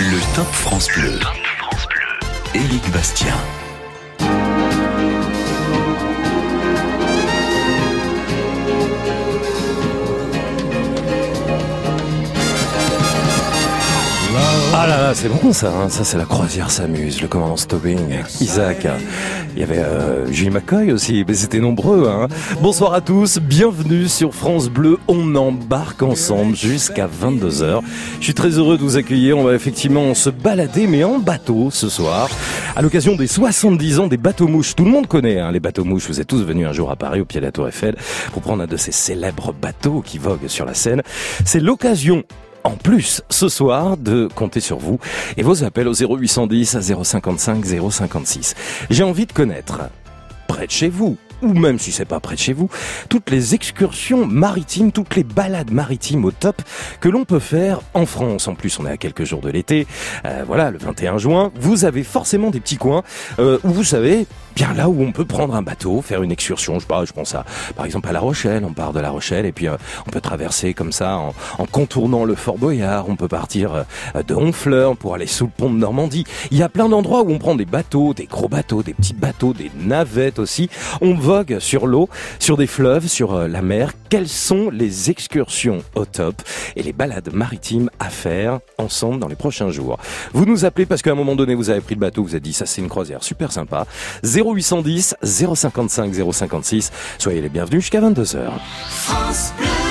Le Top France Bleu. Éric Bastien. Ah c'est bon ça, hein. ça c'est la croisière s'amuse, le commandant Stobbing, Isaac, il y avait euh, Julie McCoy aussi, mais c'était nombreux. Hein. Bonsoir à tous, bienvenue sur France Bleu, on embarque ensemble jusqu'à 22h. Je suis très heureux de vous accueillir, on va effectivement se balader mais en bateau ce soir, à l'occasion des 70 ans des bateaux-mouches. Tout le monde connaît hein, les bateaux-mouches, vous êtes tous venus un jour à Paris au pied de la Tour Eiffel pour prendre un de ces célèbres bateaux qui voguent sur la Seine. C'est l'occasion en plus ce soir de compter sur vous et vos appels au 0810 à 055 056. J'ai envie de connaître près de chez vous ou même si c'est pas près de chez vous, toutes les excursions maritimes, toutes les balades maritimes au top que l'on peut faire en France. En plus, on est à quelques jours de l'été. Euh, voilà, le 21 juin, vous avez forcément des petits coins euh, où vous savez bien là où on peut prendre un bateau, faire une excursion. Je sais je pense à, par exemple, à La Rochelle. On part de La Rochelle et puis euh, on peut traverser comme ça en, en, contournant le Fort Boyard. On peut partir euh, de Honfleur pour aller sous le pont de Normandie. Il y a plein d'endroits où on prend des bateaux, des gros bateaux, des petits bateaux, des navettes aussi. Vogue sur l'eau, sur des fleuves, sur euh, la mer. Quelles sont les excursions au top et les balades maritimes à faire ensemble dans les prochains jours? Vous nous appelez parce qu'à un moment donné, vous avez pris le bateau, vous avez dit ça c'est une croisière super sympa. 0810 055 056. Soyez les bienvenus jusqu'à 22h. France Bleu.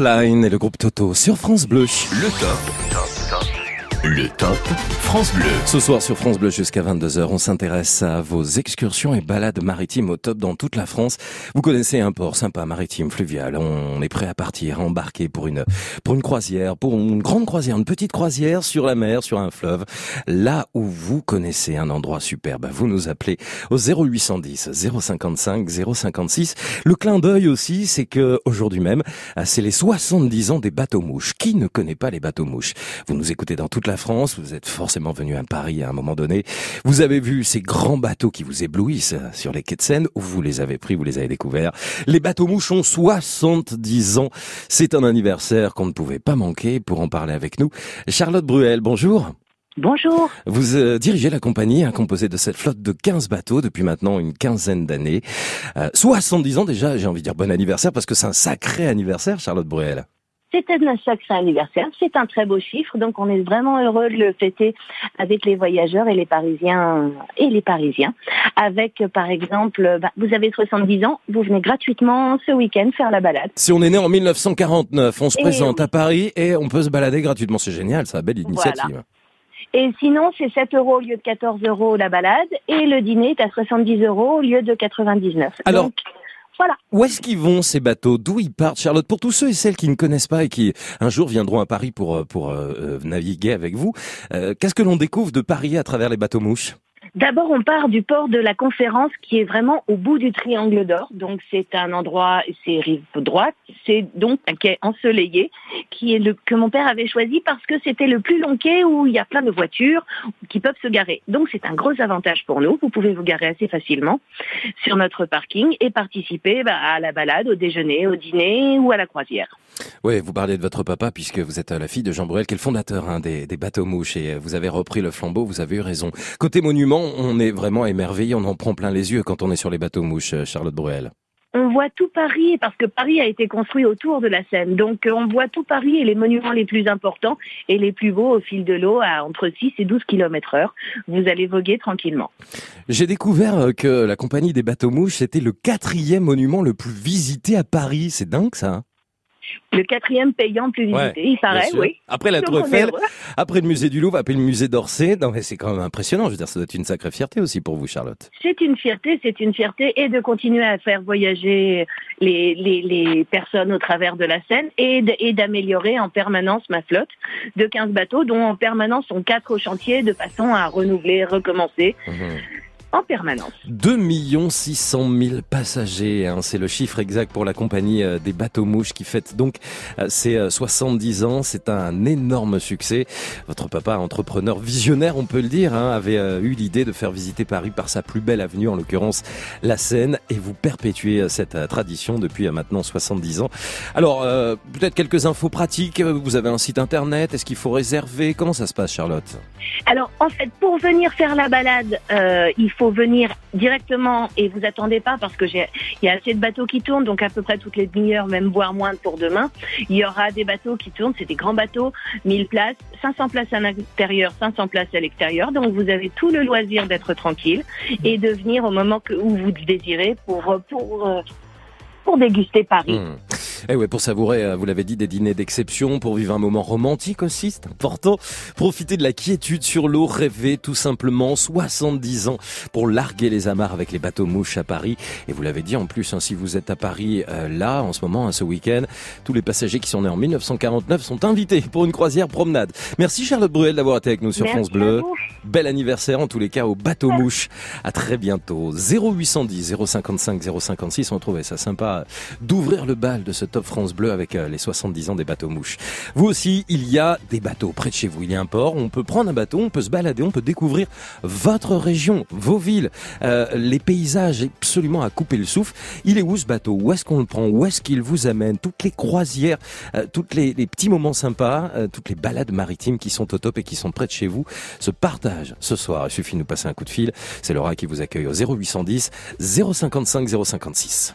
Et le groupe Toto sur France Bleu. Le top. France Bleu. Ce soir sur France Bleu jusqu'à 22h, on s'intéresse à vos excursions et balades maritimes au top dans toute la France. Vous connaissez un port sympa, maritime, fluvial. On est prêt à partir, embarquer pour une, pour une croisière, pour une grande croisière, une petite croisière sur la mer, sur un fleuve. Là où vous connaissez un endroit superbe, vous nous appelez au 0810 055 056. Le clin d'œil aussi, c'est que aujourd'hui même, c'est les 70 ans des bateaux mouches. Qui ne connaît pas les bateaux mouches? Vous nous écoutez dans toute la France, vous êtes forcément venu à Paris à un moment donné. Vous avez vu ces grands bateaux qui vous éblouissent sur les quais de Seine, où vous les avez pris, vous les avez découverts. Les bateaux mouches ont 70 ans. C'est un anniversaire qu'on ne pouvait pas manquer pour en parler avec nous. Charlotte Bruel, bonjour. Bonjour. Vous euh, dirigez la compagnie hein, composée de cette flotte de 15 bateaux depuis maintenant une quinzaine d'années. Euh, 70 ans déjà, j'ai envie de dire bon anniversaire parce que c'est un sacré anniversaire, Charlotte Bruel. C'est un sacré anniversaire, c'est un très beau chiffre, donc on est vraiment heureux de le fêter avec les voyageurs et les Parisiens et les Parisiens. Avec par exemple, bah, vous avez 70 ans, vous venez gratuitement ce week-end faire la balade. Si on est né en 1949, on se Et présente oui. à Paris et on peut se balader gratuitement. C'est génial, ça, belle initiative. Et sinon, c'est 7 euros au lieu de 14 euros la balade et le dîner est à 70 euros au lieu de 99. Alors- Donc, voilà. Où est-ce qu'ils vont ces bateaux? D'où ils partent, Charlotte Pour tous ceux et celles qui ne connaissent pas et qui un jour viendront à Paris pour euh, pour euh, euh, naviguer avec vous, euh, qu'est-ce que l'on découvre de Paris à travers les bateaux mouches? D'abord, on part du port de la Conférence qui est vraiment au bout du triangle d'or. Donc, c'est un endroit, c'est rive droite. C'est donc un quai ensoleillé qui est que mon père avait choisi parce que c'était le plus long quai où il y a plein de voitures qui peuvent se garer. Donc, c'est un gros avantage pour nous. Vous pouvez vous garer assez facilement sur notre parking et participer bah, à la balade, au déjeuner, au dîner ou à la croisière. Oui, vous parlez de votre papa puisque vous êtes euh, la fille de Jean Bruel, qui est le fondateur hein, des, des bateaux mouches et euh, vous avez repris le flambeau. Vous avez eu raison. Côté monument, on est vraiment émerveillé. On en prend plein les yeux quand on est sur les bateaux mouches, euh, Charlotte Bruel. On voit tout Paris parce que Paris a été construit autour de la Seine. Donc euh, on voit tout Paris et les monuments les plus importants et les plus beaux au fil de l'eau à entre 6 et 12 km heure. Vous allez voguer tranquillement. J'ai découvert euh, que la compagnie des bateaux mouches c'était le quatrième monument le plus visité à Paris. C'est dingue ça. Le quatrième payant plus visité, il paraît, oui. Après la Tour Eiffel, après le musée du Louvre, après le musée d'Orsay. Non mais c'est quand même impressionnant. Je veux dire, ça doit être une sacrée fierté aussi pour vous, Charlotte. C'est une fierté, c'est une fierté et de continuer à faire voyager les, les, les personnes au travers de la Seine et d'améliorer en permanence ma flotte de 15 bateaux dont en permanence sont 4 au chantier de façon à renouveler, recommencer Mhm. En permanence. 2 600 000 passagers, hein, c'est le chiffre exact pour la compagnie euh, des bateaux mouches qui fête donc euh, ses euh, 70 ans. C'est un énorme succès. Votre papa, entrepreneur visionnaire, on peut le dire, hein, avait euh, eu l'idée de faire visiter Paris par sa plus belle avenue, en l'occurrence la Seine, et vous perpétuez euh, cette euh, tradition depuis euh, maintenant 70 ans. Alors, euh, peut-être quelques infos pratiques. Vous avez un site internet. Est-ce qu'il faut réserver? Comment ça se passe, Charlotte? Alors en fait, pour venir faire la balade, euh, il faut venir directement et vous attendez pas parce que j'ai, il y a assez de bateaux qui tournent, donc à peu près toutes les demi-heures, même voire moins pour demain. Il y aura des bateaux qui tournent, c'est des grands bateaux, 1000 places, 500 places à l'intérieur, 500 places à l'extérieur. Donc vous avez tout le loisir d'être tranquille et de venir au moment que, où vous le désirez pour pour euh, pour déguster Paris. Hmm. Eh ouais, pour savourer, euh, vous l'avez dit, des dîners d'exception, pour vivre un moment romantique aussi, c'est important. Profiter de la quiétude sur l'eau, rêver tout simplement, 70 ans pour larguer les amarres avec les bateaux mouches à Paris. Et vous l'avez dit en plus, hein, si vous êtes à Paris euh, là, en ce moment, hein, ce week-end, tous les passagers qui sont nés en 1949 sont invités pour une croisière promenade. Merci Charlotte Bruel d'avoir été avec nous sur Merci France Bleu. Bel anniversaire en tous les cas au bateau mouche. À très bientôt. 0810 055 056. On trouvait ça sympa d'ouvrir le bal de ce Top France Bleu avec euh, les 70 ans des bateaux mouches. Vous aussi, il y a des bateaux près de chez vous. Il y a un port. On peut prendre un bateau, on peut se balader, on peut découvrir votre région, vos villes, euh, les paysages absolument à couper le souffle. Il est où ce bateau? Où est-ce qu'on le prend? Où est-ce qu'il vous amène? Toutes les croisières, euh, toutes les, les petits moments sympas, euh, toutes les balades maritimes qui sont au top et qui sont près de chez vous se partagent ce soir. Il suffit de nous passer un coup de fil. C'est Laura qui vous accueille au 0810 055 056.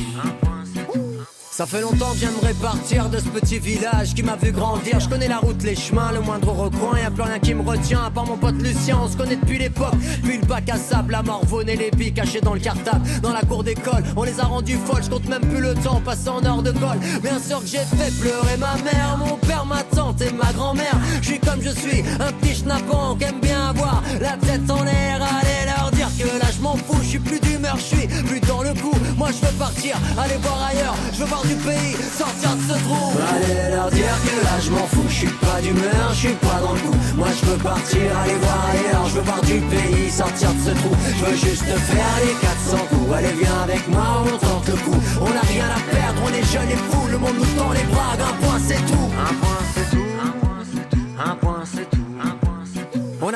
Ça fait longtemps que j'aimerais partir de ce petit village qui m'a vu grandir. Je connais la route, les chemins, le moindre recoin. Y a plus rien qui me retient à part mon pote Lucien. On se connaît depuis l'époque. Puis le bac à sable, la morvonne et les billes cachés dans le cartable. Dans la cour d'école, on les a rendus folles. Je compte même plus le temps passé en heure de colle. Bien sûr que j'ai fait pleurer ma mère, mon père, ma tante et ma grand-mère. Je suis comme je suis, un petit schnappant qui aime bien avoir la tête en l'air. Allez leur dire que là je m'en fous. Je suis plus d'humeur, je suis plus dans le coup. Moi je veux partir, aller voir ailleurs. Je veux voir du pays, sortir de ce trou. Allez leur dire que là je m'en fous, je suis pas d'humeur, je suis pas dans le coup. Moi je veux partir, aller voir ailleurs, je veux voir du pays, sortir de ce trou. Je veux juste faire les 400 coups. Allez viens avec moi, on tente le coup. On n'a rien à perdre, on est jeunes et fous, le monde nous tend les bras, un point c'est tout. Un point c'est tout, un point c'est tout,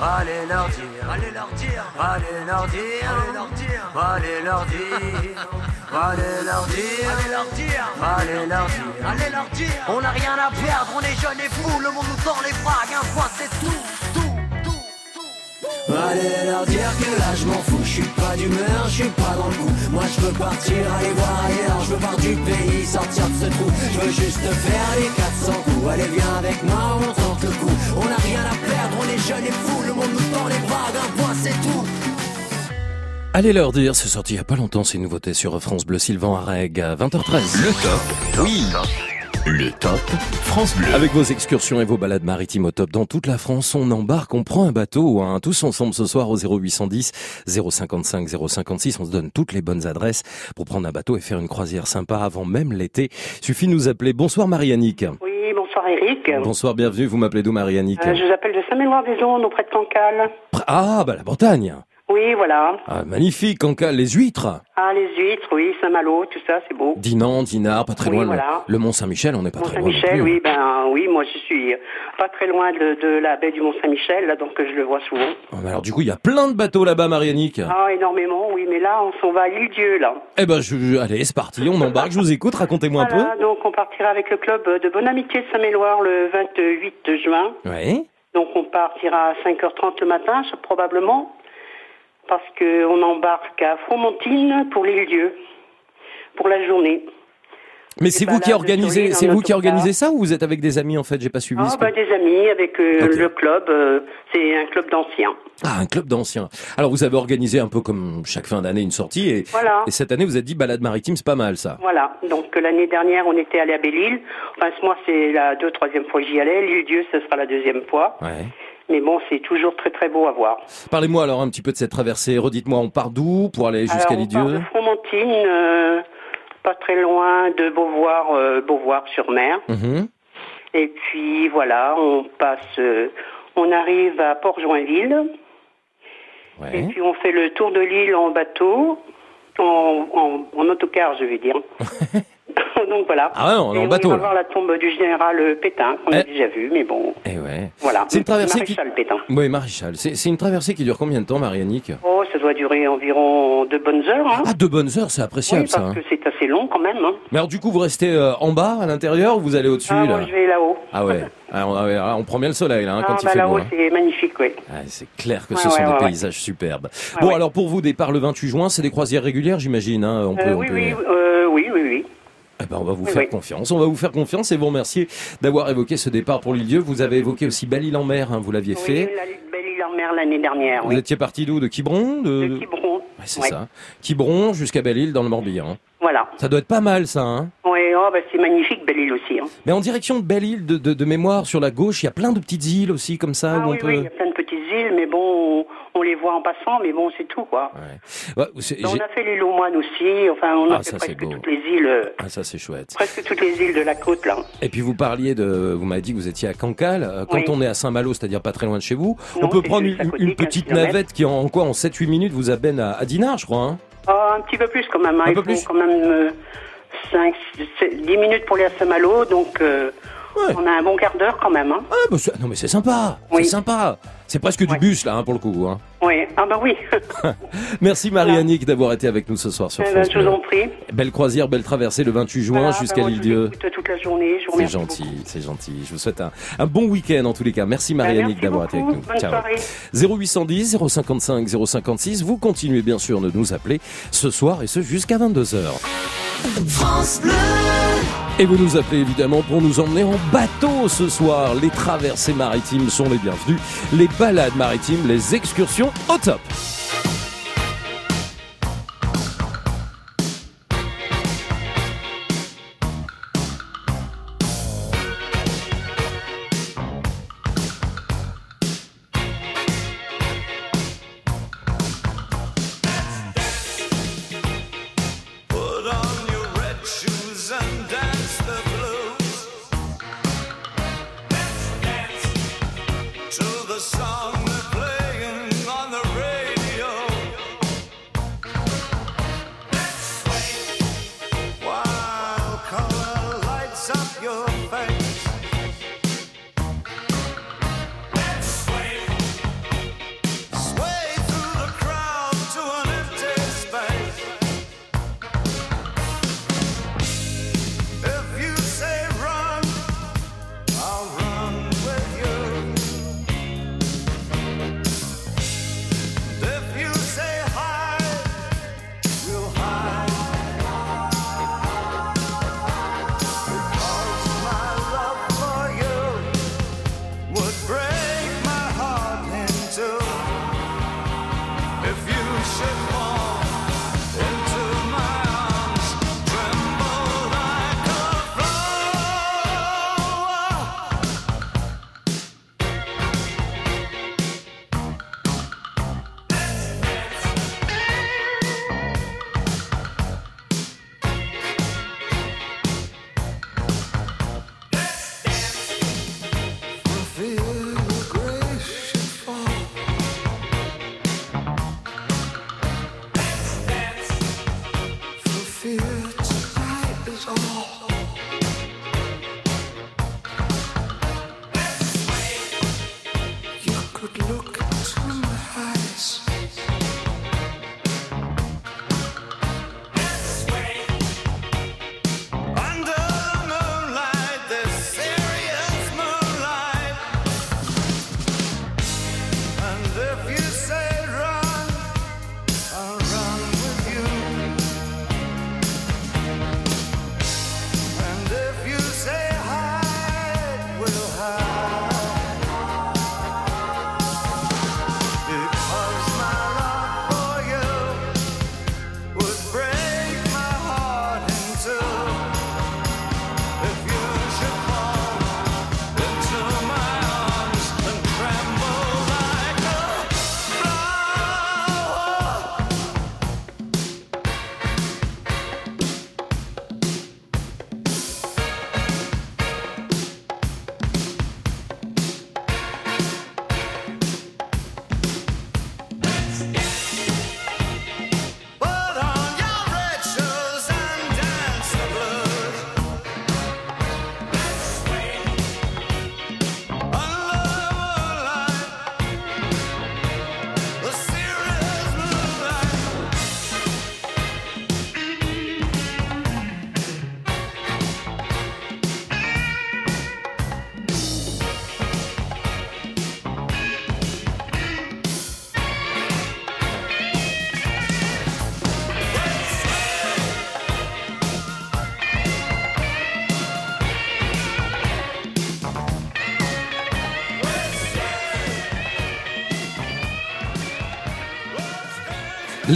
allez leur dire, allez leur dire, allez leur dire, allez leur dire, allez leur dire, allez leur dire, allez leur dire, allez leur dire. On n'a rien à perdre, on est jeunes et fous, le monde nous tend les bras, un point c'est tout, tout. Allez leur dire que là je m'en fous, je suis pas d'humeur, je suis pas dans le coup. Moi je veux partir, aller voir ailleurs, je veux voir du pays, sortir de ce trou. Je veux juste faire les 400 coups. Allez viens avec moi, on tente le coup. On n'a rien à perdre, on est jeunes et fous, le monde nous tend les bras, un point c'est tout. Allez leur dire, c'est sorti il y a pas longtemps, ces nouveautés sur France Bleu Sylvain Areg à 20h13. Le top. Oui. Le top France Bleu. Avec vos excursions et vos balades maritimes au top dans toute la France, on embarque, on prend un bateau, hein, tous ensemble ce soir au 0810 055 056. On se donne toutes les bonnes adresses pour prendre un bateau et faire une croisière sympa avant même l'été. Suffit de nous appeler. Bonsoir Marie-Annick. Oui, bonsoir Eric. Bonsoir, bienvenue. Vous m'appelez d'où Marie-Annick Euh, je vous appelle de Saint-Méloire-des-Ondes, auprès de Cancale. Ah, bah la Bretagne. Oui, voilà. Ah, magnifique, Cancale, les huîtres. Ah, les huîtres, oui, Saint-Malo, tout ça, c'est beau. Dinan, Dinard, pas très Oui, loin. le- voilà. Le, Mont Saint-Michel, on n'est pas très loin. Mont-Saint-Michel, oui, ben oui, moi je suis pas très loin de, de la baie du Mont-Saint-Michel, là, donc je le vois souvent. Ah, alors du coup, il y a plein de bateaux là-bas, Marie-Annick. Ah, énormément, oui, mais là, on s'en va à l'île-dieu, là. Eh ben, je, allez, c'est parti, on embarque. Je vous écoute. Racontez-moi un Voilà, donc on partira avec le club de Bonne Amitié de Saint-Méloire le 28 juin. peu. Ouais. Donc on partira à 5h30 le matin, probablement, parce qu'on embarque à Fromentine pour l'île-dieu, pour la journée. Mais c'est vous qui organisez, l'île c'est vous qui organisez ça ou vous êtes avec des amis en fait? J'ai pas suivi. Ah, ce bah, des amis avec euh, le club, euh, c'est un club d'anciens. Ah, un club d'anciens. Alors vous avez organisé un peu comme chaque fin d'année une sortie et, Voilà. et cette année vous êtes dit balade maritime, c'est pas mal ça. Voilà, donc l'année dernière on était allé à Belle-Île. Enfin, ce mois c'est la deux, troisième fois que j'y allais. L'île-dieu, ce sera la deuxième fois. Ouais. Mais bon, c'est toujours très très beau à voir. Parlez-moi alors un petit peu de cette traversée. Redites-moi, on part d'où pour aller jusqu'à Alors, on part de Fromentine, euh, pas très loin de Beauvoir, euh, Beauvoir-sur-Mer. Mhm. Et puis voilà, on passe, euh, on arrive à Port-Joinville. Et puis on fait le tour de l'île en bateau, en, en, en autocar, je vais dire. Donc voilà. Ah ouais, non, Et en on bateau, va là. voir la tombe du général euh, Pétain, qu'on a Eh. déjà vu, mais bon, Eh ouais. voilà. C'est une traversée qui- Maréchal Pétain. Oui, Maréchal. C'est une traversée qui dure combien de temps, Marianique Oh, ça doit durer environ deux bonnes heures. Hein. Ah, deux bonnes heures, c'est oui, appréciable parce ça. hein. que c'est assez long quand même. Hein. Mais alors du coup, vous restez euh, en bas, à l'intérieur, ou vous allez au-dessus Ah, là? moi, je vais là-haut. Ah ouais. Ah, on, ah on prend bien le soleil là, hein, Ah, quand il bah, fait là-haut, beau. c'est magnifique, oui. Ah, c'est clair que Ouais, ce sont ouais, des ouais, paysages superbes. Bon, alors pour vous, départ le 28 juin, c'est des croisières régulières, j'imagine. Hein, on peut, Euh, on oui, peut- oui, euh, oui, oui, oui. Eh ben, on va vous Oui, faire oui. confiance. On va vous faire confiance et vous remercier d'avoir évoqué ce départ pour l'île-dieu. Vous avez évoqué aussi Belle-Île-en-Mer, hein, vous l'aviez Oui, fait. la belle île en mer l'année dernière, Vous étiez parti d'où? De Quiberon? De... De Quiberon. Ouais, c'est Ouais. ça. Quiberon jusqu'à Belle-Île dans le Morbihan. Voilà. Ça doit être pas mal ça, hein Oui, oh, bah, c'est magnifique, belle île aussi. Hein. Mais en direction de Belle-Île, de, de, de mémoire, sur la gauche, il y a plein de petites îles aussi comme ça Ah où on oui, peut... oui, il y a plein de petites îles, mais bon, on, les voit en passant, mais bon, c'est tout, quoi. Ouais. Ouais, c'est- On a fait les Lomoines aussi, enfin, on a Ah, fait ça, presque toutes les îles, euh, Ah, ça c'est chouette. presque toutes les îles de la côte, là. Et puis vous parliez de, vous m'avez dit que vous étiez à Cancale. Euh, Quand Oui. on est à Saint-Malo, c'est-à-dire pas très loin de chez vous, on peut prendre une, côté, une 15 petite navette qui en, quoi, en 7-8 minutes vous amène à, à Dinard, je crois. Hein Ah, un petit peu plus quand même, hein. Un il peu faut plus quand même euh, 5, 10 minutes pour aller à Saint-Malo, donc euh, Ouais. on a un bon quart d'heure quand même. Hein. ah, bah, c'est- non mais c'est sympa, Oui. c'est sympa. C'est presque du bus là hein, pour le coup. Hein. Oui, ah bah oui. Merci Marie-Annick d'avoir été avec nous ce soir sur Eh ben, France je vous Bleu. en prie. Belle croisière, belle traversée le 28 juin Voilà, jusqu'à ben, l'île-dieu. vous écoute toute la journée, C'est gentil, c'est gentil. Je vous souhaite un, un bon week-end en tous les cas. Merci Ben, Marie-Annick d'avoir été avec nous. Bonne Ciao. soirée. 0810 055 056. Vous continuez bien sûr de nous appeler ce soir et ce jusqu'à 22h. Et vous nous appelez évidemment pour nous emmener en bateau ce soir. Les traversées maritimes sont les bienvenues. Les balades maritimes, les excursions au top.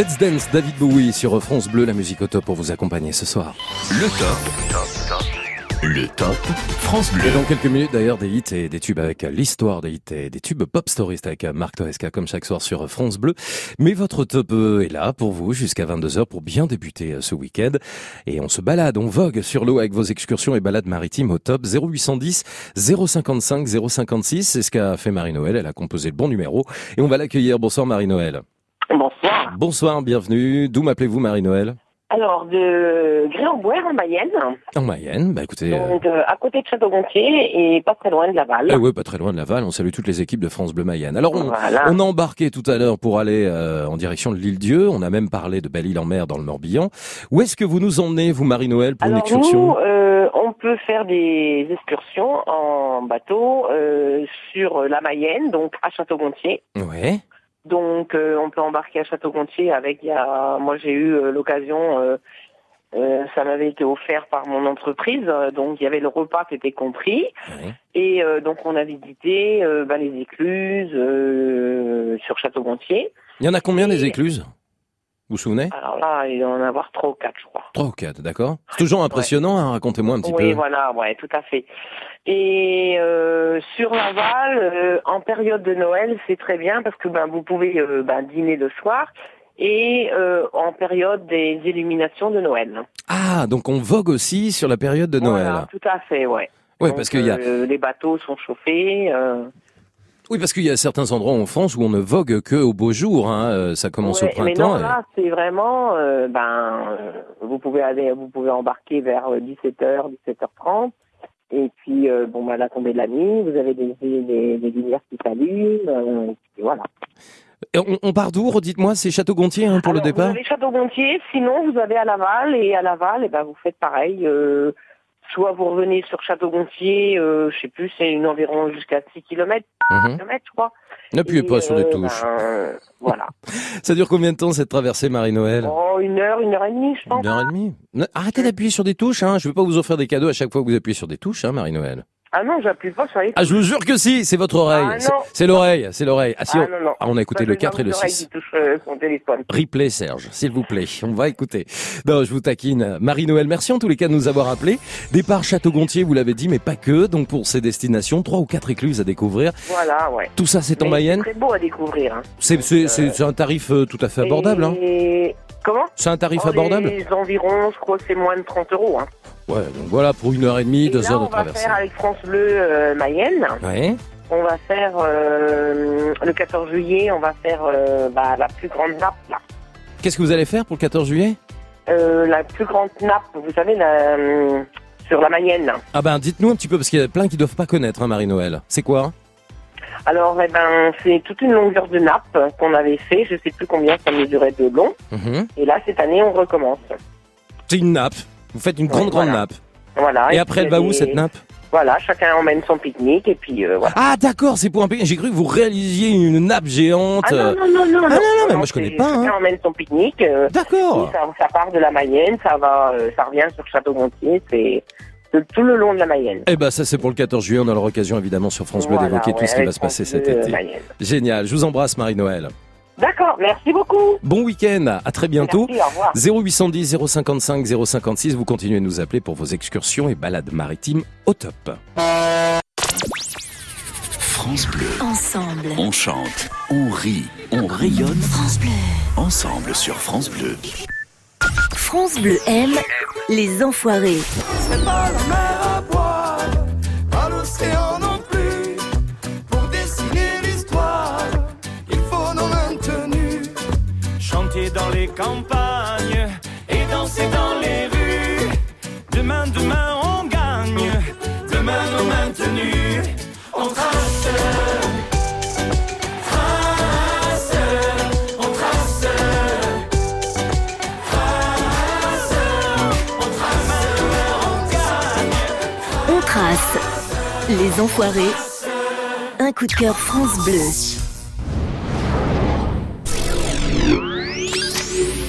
Let's Dance, David Bowie sur France Bleu, la musique au top pour vous accompagner ce soir. Le top. Le top France Bleu. Et dans quelques minutes d'ailleurs, des hits et des tubes avec l'histoire des hits et des tubes pop stories avec Marc Toesca comme chaque soir sur France Bleu. Mais votre top euh, est là pour vous jusqu'à 22h pour bien débuter euh, ce week-end. Et on se balade, on vogue sur l'eau avec vos excursions et balades maritimes au top 0810 055 056. C'est ce qu'a fait Marie-Noël. Elle a composé le bon numéro. Et on va l'accueillir. Bonsoir Marie-Noël. Bonsoir. Bonsoir, bienvenue. D'où m'appelez-vous Marie-Noël Alors, de Gré-en-Bois en Mayenne, En Mayenne. Bah écoutez... euh, donc euh, à côté de Château-Gontier et pas très loin de Laval. Ah ouais, pas très loin de Laval. On salue toutes les équipes de France Bleu Mayenne. Alors, on, Voilà. on a embarqué tout à l'heure pour aller euh, en direction de l'île Dieu. On a même parlé de Belle-Île-en-Mer dans le Morbihan. Où est-ce que vous nous emmenez, vous, Marie-Noël, pour une excursion nous, euh, on peut faire des excursions en bateau sur la Mayenne, donc à Château-Gontier. Ouais. Donc euh, on peut embarquer à Château-Gontier avec, il y a, moi j'ai eu euh, l'occasion, euh, euh, ça m'avait été offert par mon entreprise, euh, donc il y avait le repas qui était compris. Et euh, donc on a visité euh, ben, les écluses euh, sur Château-Gontier. Il y en a combien des Et- écluses? Vous vous souvenez? Alors là, il doit en avoir trois ou quatre, je crois. Trois ou quatre, d'accord C'est toujours impressionnant, hein, racontez-moi un petit Oui, peu. voilà, ouais, tout à fait. Et euh, sur Laval, euh, en période de Noël, c'est très bien parce que ben vous pouvez euh, ben, dîner le soir et en période des illuminations de Noël. Ah, donc on vogue aussi sur la période de Noël. Voilà, tout à fait, ouais. Oui, parce qu'il y a, les bateaux sont chauffés. Euh, oui, parce qu'il y a certains endroits en France où on ne vogue que au beau jour. Hein. euh, Ça commence Ouais, au Mais printemps. non, et- là, c'est vraiment, euh, ben, euh, vous pouvez aller, vous pouvez embarquer vers 17h, 17h30. Et puis, euh, bon, ben, à la tombée de la nuit, vous avez des, des, des lumières qui s'allument. euh, et voilà. Et on, on part d'où Redites-moi, c'est Château-Gontier hein, pour Alors, le départ Vous avez Château-Gontier, sinon vous avez à Laval, et à Laval, et ben, vous faites pareil. euh, soit vous revenez sur Château-Gontier, euh, je sais plus, c'est une environ jusqu'à 6 km, Mhm. je crois. N'appuyez Et, pas sur les euh, touches. ben, voilà. Ça dure combien de temps cette traversée, Marie-Noël? Oh, une heure, une heure et demie, je pense. Une heure et demie? Ne- Arrêtez d'appuyer sur des touches, hein. Je vais pas vous offrir des cadeaux à chaque fois que vous appuyez sur des touches, hein, Marie-Noël. Ah non, j'appuie pas sur les Ah, je vous jure que si, c'est votre oreille. Ah, C'est- non. c'est l'oreille, c'est l'oreille. Ah, si, Ah, on, non, non. ah, on a écouté Ça, le c'est 4 et le les oreilles 6. qui touchent euh, son téléphone. Replay, Serge, s'il vous plaît. On va écouter. Non, je vous taquine. Marie-Noël, merci en tous les cas de nous avoir appelés. Départ Château-Gontier, vous l'avez dit, mais pas que. Donc pour ces destinations, trois ou quatre écluses à découvrir. Voilà, ouais. Tout ça, c'est en Mayenne. C'est très beau à découvrir. Hein. C'est c'est- c'est- c'est un tarif euh, tout à fait abordable. Hein. Comment C'est un tarif Oh, abordable. Les environs, je crois que c'est moins de 30 euros. Hein. Ouais, donc voilà, pour une heure et demie, Et deux là, heures de on va traversée. faire avec France Bleu euh, Mayenne. Ouais. On va faire euh, le 14 juillet, on va faire euh, bah, la plus grande nappe là. Qu'est-ce que vous allez faire pour le 14 juillet? Euh, la plus grande nappe, vous savez, la, sur la Mayenne. Ah ben, dites-nous un petit peu, parce qu'il y a plein qui doivent pas connaître, hein, Marie-Noël. C'est quoi? Alors, eh ben, c'est toute une longueur de nappe qu'on avait fait. Je sais plus combien ça mesurait de long. Mhm. Et là, cette année, on recommence. C'est une nappe. Vous faites une grande, Ouais, grande nappe. Voilà. Et après, puis, elle va où, cette nappe? Voilà, chacun emmène son pique-nique et puis euh, voilà. Ah, d'accord, c'est pour un pays. J'ai cru que vous réalisiez une nappe géante. Ah non, non, non, non. Ah, non, non, mais moi, je connais pas, hein. Chacun emmène son pique-nique. euh, D'accord. ça, ça part de la Mayenne, ça va, euh, ça revient sur Château-Gontier, c'est tout le long de la Mayenne. Eh ben, ça, c'est pour le 14 juillet. On aura l'occasion, évidemment, sur France Bleu Voilà, d'évoquer ouais, tout ce qui va se passer cet été. Mayenne. Génial. Je vous embrasse, Marie-Noël. D'accord, merci beaucoup. Bon week-end. À très bientôt. Merci, au revoir. 0810 055 056, vous continuez de nous appeler pour vos excursions et balades maritimes au top. France Bleu. Ensemble. On chante, on rit, on rayonne France Bleu. ensemble sur France Bleu. France Bleu aime les enfoirés. C'est pas la mer à boire, pas l'océan non plus. Pour dessiner l'histoire, il faut nos maintenus. Chanter dans les campagnes et danser dans les rues. Demain, demain, on gagne. Demain, nos maintenus. On trace. Les enfoirés. Un coup de cœur France Bleu.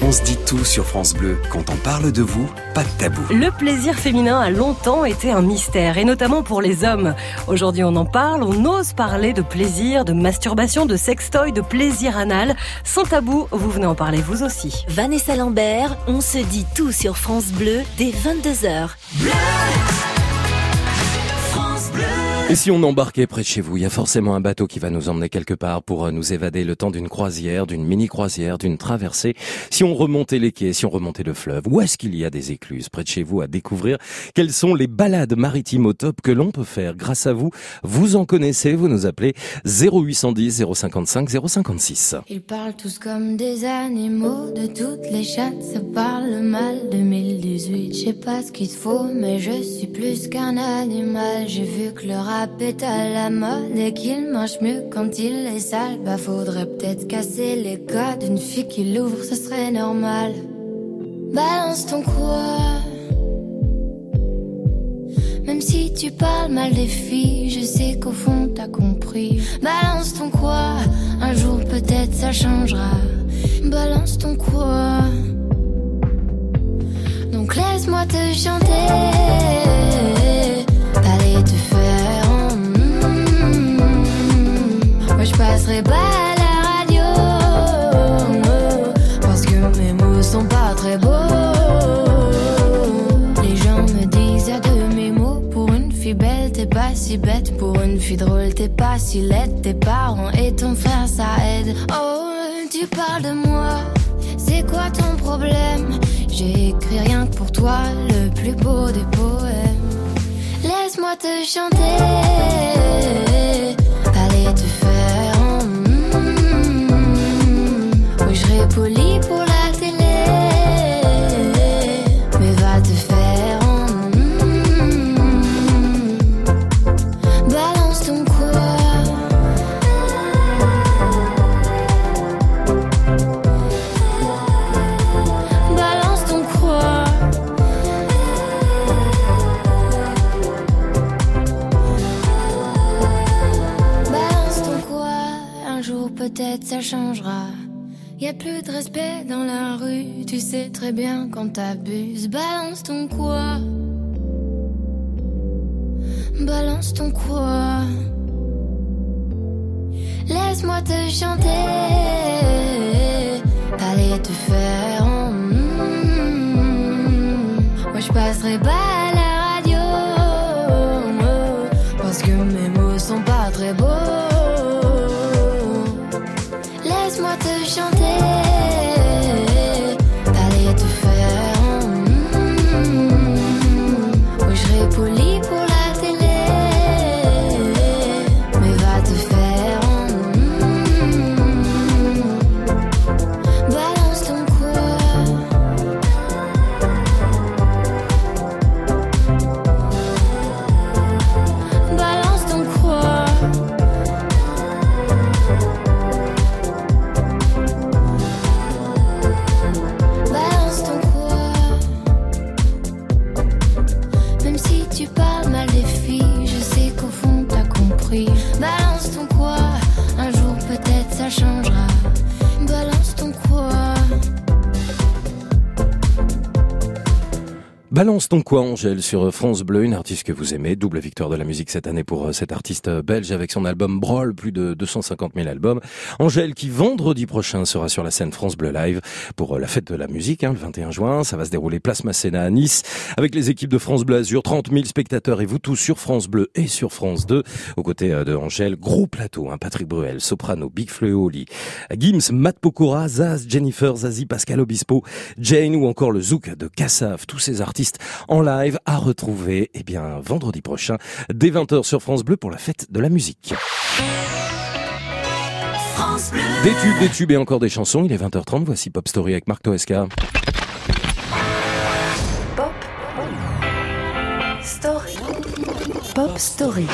On se dit tout sur France Bleu. Quand on parle de vous, pas de tabou. Le plaisir féminin a longtemps été un mystère, et notamment pour les hommes. Aujourd'hui, on en parle, on ose parler de plaisir, de masturbation, de sextoy, de plaisir anal. Sans tabou, vous venez en parler vous aussi. Vanessa Lambert, on se dit tout sur France Bleu dès 22h. Et si on embarquait près de chez vous, il y a forcément un bateau qui va nous emmener quelque part pour euh, nous évader le temps d'une croisière, d'une mini-croisière, d'une traversée. Si on remontait les quais, si on remontait le fleuve, où est-ce qu'il y a des écluses près de chez vous à découvrir? Quelles sont les balades maritimes au top que l'on peut faire? Grâce à vous Vous en connaissez, vous nous appelez 0810 055 056. Ils parlent tous comme des animaux, de toutes les chattes, ça parle mal. 2018, je sais pas ce qu'il faut, mais je suis plus qu'un animal. J'ai vu que le rap à la mode et qu'il mange mieux quand il est sale. Bah faudrait peut-être casser les codes d'une fille qui l'ouvre, ce serait normal. Balance ton quoi Même si tu parles mal des filles, je sais qu'au fond t'as compris. Balance ton quoi Un jour peut-être ça changera. Balance ton quoi Donc laisse-moi te chanter. Allez te faire. Passerai pas à la radio. Parce que mes mots sont pas très beaux. Les gens me disent de mes mots. Pour une fille belle, t'es pas si bête. Pour une fille drôle, t'es pas si laide. Tes parents et ton frère, ça aide. Oh, tu parles de moi. C'est quoi ton problème? J'ai écrit rien que pour toi, le plus beau des poèmes. Laisse-moi te chanter. Poli pour la télé. Mais va te faire. mm, Balance ton quoi. Balance ton quoi. Balance ton quoi, un jour peut-être ça changera. Y a plus de respect dans la rue, tu sais très bien quand t'abuses. Balance ton quoi? Balance ton quoi? Laisse-moi te chanter. Allez te faire. mm, Moi je passerai pas à la radio. Parce que mes mots sont pas très beaux. Laisse-moi te chanter. Balance ton quoi, Angèle, sur France Bleu, une artiste que vous aimez, double victoire de la musique cette année pour euh, cet artiste euh, belge avec son album Brawl, plus de 250 000 albums. Angèle qui vendredi prochain sera sur la scène France Bleu Live pour euh, la fête de la musique, hein, le 21 juin. Ça va se dérouler place Masséna à Nice avec les équipes de France Bleu Azur, 30 000 spectateurs et vous tous sur France Bleu et sur France 2. Aux côtés euh, de Angèle, gros plateau, hein, Patrick Bruel, soprano, Big Fleu Oli, Gims, Matt Pokora, Zaz, Jennifer, Zazie, Pascal Obispo, Jane ou encore le Zouk de Kassav, tous ces artistes en live à retrouver eh bien vendredi prochain dès 20h sur France Bleu pour la fête de la musique. Des tubes, des tubes et encore des chansons. Il est 20h30. Voici Pop Story avec Marc Toesca. Story. Pop Story.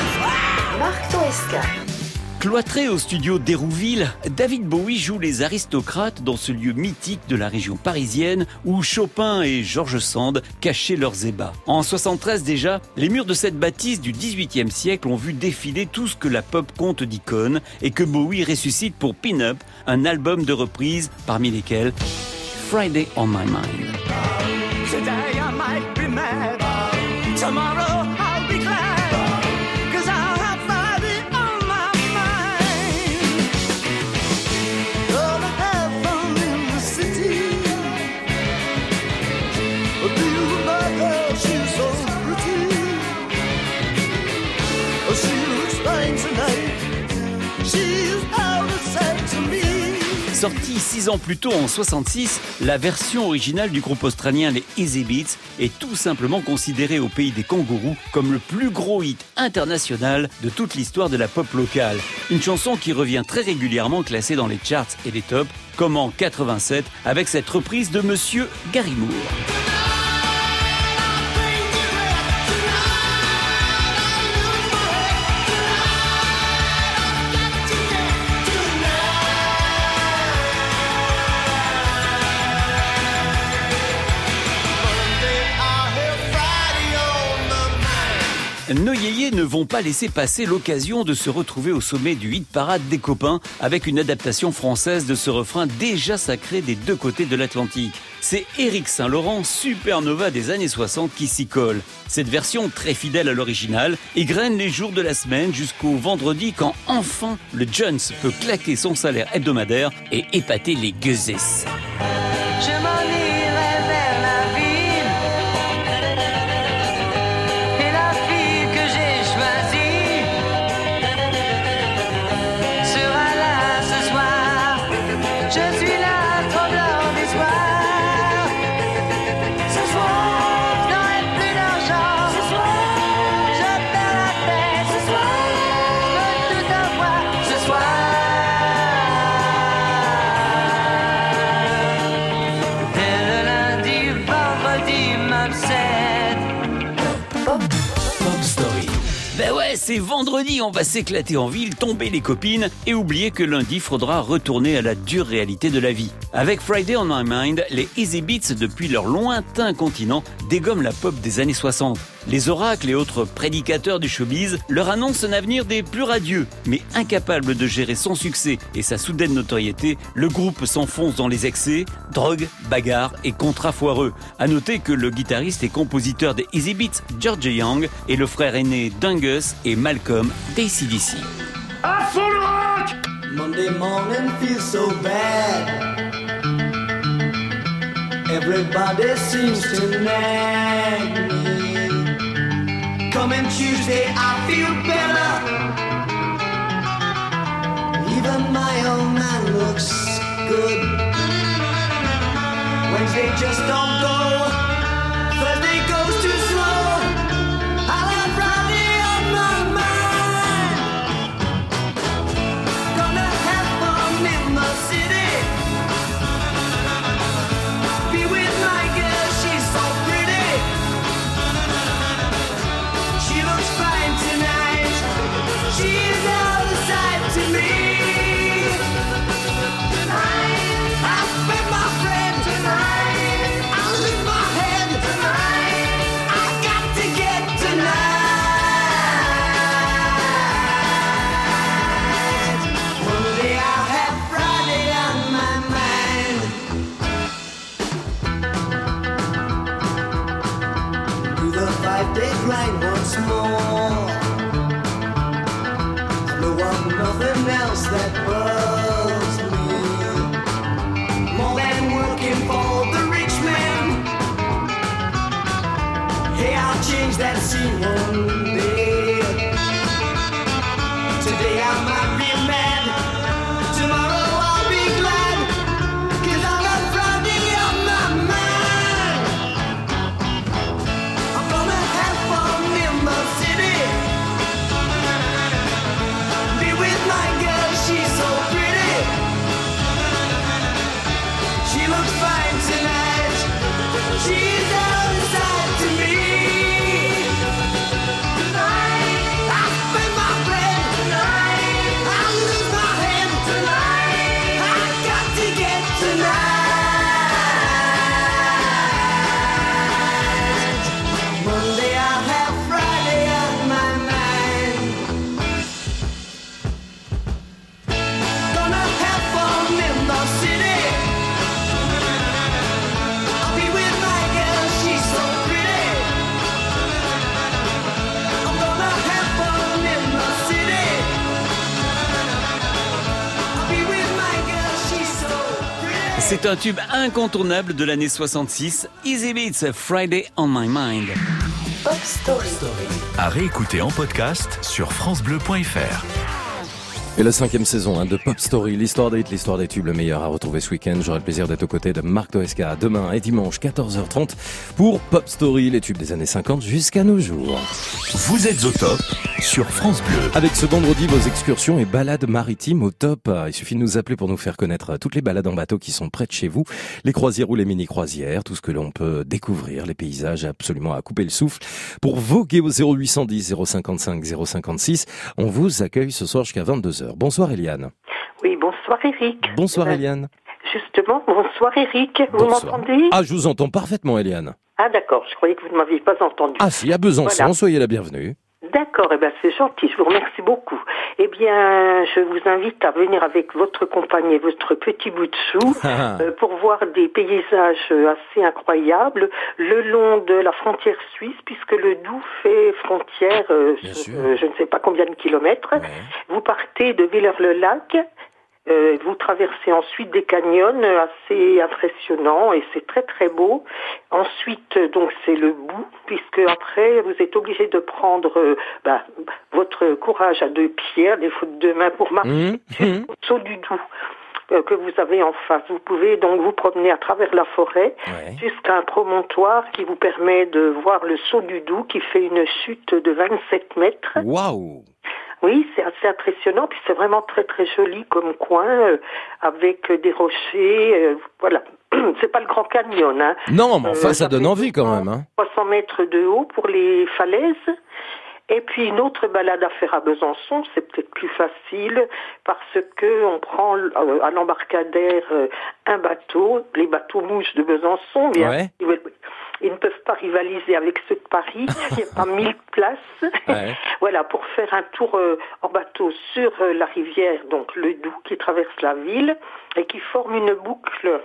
Marc Toesca. Cloîtré au studio d'Hérouville, David Bowie joue les aristocrates dans ce lieu mythique de la région parisienne où Chopin et Georges Sand cachaient leurs ébats. En 73 déjà, les murs de cette bâtisse du 18e siècle ont vu défiler tout ce que la pop compte d'icônes et que Bowie ressuscite pour Pin Up, un album de reprises parmi lesquels Friday on My Mind. Sorti six ans plus tôt en 66, la version originale du groupe australien les Easy Beats est tout simplement considérée au pays des kangourous comme le plus gros hit international de toute l'histoire de la pop locale. Une chanson qui revient très régulièrement classée dans les charts et les tops, comme en 87 avec cette reprise de Monsieur Gary. Nos ne vont pas laisser passer l'occasion de se retrouver au sommet du hit parade des copains avec une adaptation française de ce refrain déjà sacré des deux côtés de l'Atlantique. C'est Éric Saint-Laurent, supernova des années 60, qui s'y colle. Cette version, très fidèle à l'original, égrène les jours de la semaine jusqu'au vendredi quand enfin le Jones peut claquer son salaire hebdomadaire et épater les gueuses. C'est vendredi, on va s'éclater en ville, tomber les copines et oublier que lundi faudra retourner à la dure réalité de la vie. Avec Friday on My Mind, les Easy Beats depuis leur lointain continent dégomment la pop des années 60. Les oracles et autres prédicateurs du showbiz leur annoncent un avenir des plus radieux, mais incapable de gérer son succès et sa soudaine notoriété, le groupe s'enfonce dans les excès, drogue, bagarre et contrats foireux. À noter que le guitariste et compositeur des Easy Beats, George Young, est le frère aîné d'Angus et Malcolm d'ACDC. Monday morning feels so bad. Everybody seems to nag me. Coming Tuesday, I feel better. Even my old man looks good. Wednesday just don't go. C'est un tube incontournable de l'année 66, Easy Beats Friday on My Mind. Pop Story. À réécouter en podcast sur FranceBleu.fr. Et la cinquième saison hein, de Pop Story, l'histoire des hits, l'histoire des tubes, le meilleur à retrouver ce week-end. J'aurai le plaisir d'être aux côtés de Marc Toesca demain et dimanche 14h30 pour Pop Story, les tubes des années 50 jusqu'à nos jours. Vous êtes au top sur France Bleu. Avec ce vendredi, vos excursions et balades maritimes au top. Il suffit de nous appeler pour nous faire connaître toutes les balades en bateau qui sont près de chez vous, les croisières ou les mini-croisières, tout ce que l'on peut découvrir, les paysages absolument à couper le souffle. Pour voguer au 0810 055 056, on vous accueille ce soir jusqu'à 22h. Bonsoir Eliane. Oui, bonsoir Eric. Bonsoir Eliane. Justement, bonsoir Eric. Vous m'entendez? Ah, je vous entends parfaitement Eliane. Ah d'accord, je croyais que vous ne m'aviez pas entendu. Ah si, à Besançon, Voilà. soyez la bienvenue. D'accord, eh ben c'est gentil, je vous remercie beaucoup. Eh bien, je vous invite à venir avec votre compagne et votre petit bout de chou Ah. euh, pour voir des paysages assez incroyables le long de la frontière suisse, puisque le Doubs fait frontière, euh, sur, euh, je ne sais pas combien de kilomètres. Vous partez de Villers-le-Lac. Euh, vous traversez ensuite des canyons assez impressionnants et c'est très très beau. Ensuite, euh, donc c'est le bout, puisque après vous êtes obligé de prendre euh, bah, votre courage à deux pieds, des fautes de main pour marcher Mmh, au saut du Doubs que vous avez en face. Vous pouvez donc vous promener à travers la forêt jusqu'à un promontoire qui vous permet de voir le saut du Doubs qui fait une chute de 27 mètres. Waouh Oui, c'est assez impressionnant, puis c'est vraiment très très joli comme coin, euh, avec des rochers, euh, voilà. c'est pas le Grand Canyon, hein. Non, mais enfin, Euh, ça donne envie quand même. Hein. 300 mètres de haut pour les falaises. Et puis une autre balade à faire à Besançon, c'est peut-être plus facile parce que on prend euh, à l'embarcadère euh, un bateau, les bateaux mouches de Besançon, bien Ouais. ils, ne peuvent pas rivaliser avec ceux de Paris, il n'y a pas mille places. Ouais. Voilà, pour faire un tour euh, en bateau sur la rivière, donc le Doubs qui traverse la ville et qui forme une boucle.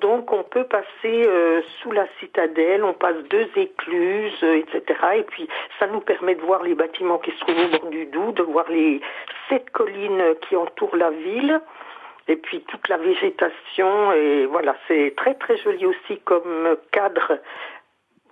Donc on peut passer euh, sous la citadelle, on passe deux écluses, euh, etc. Et puis ça nous permet de voir les bâtiments qui se trouvent au bord du Doubs, de voir les sept collines qui entourent la ville. Et puis toute la végétation, et voilà, c'est très très joli aussi comme cadre.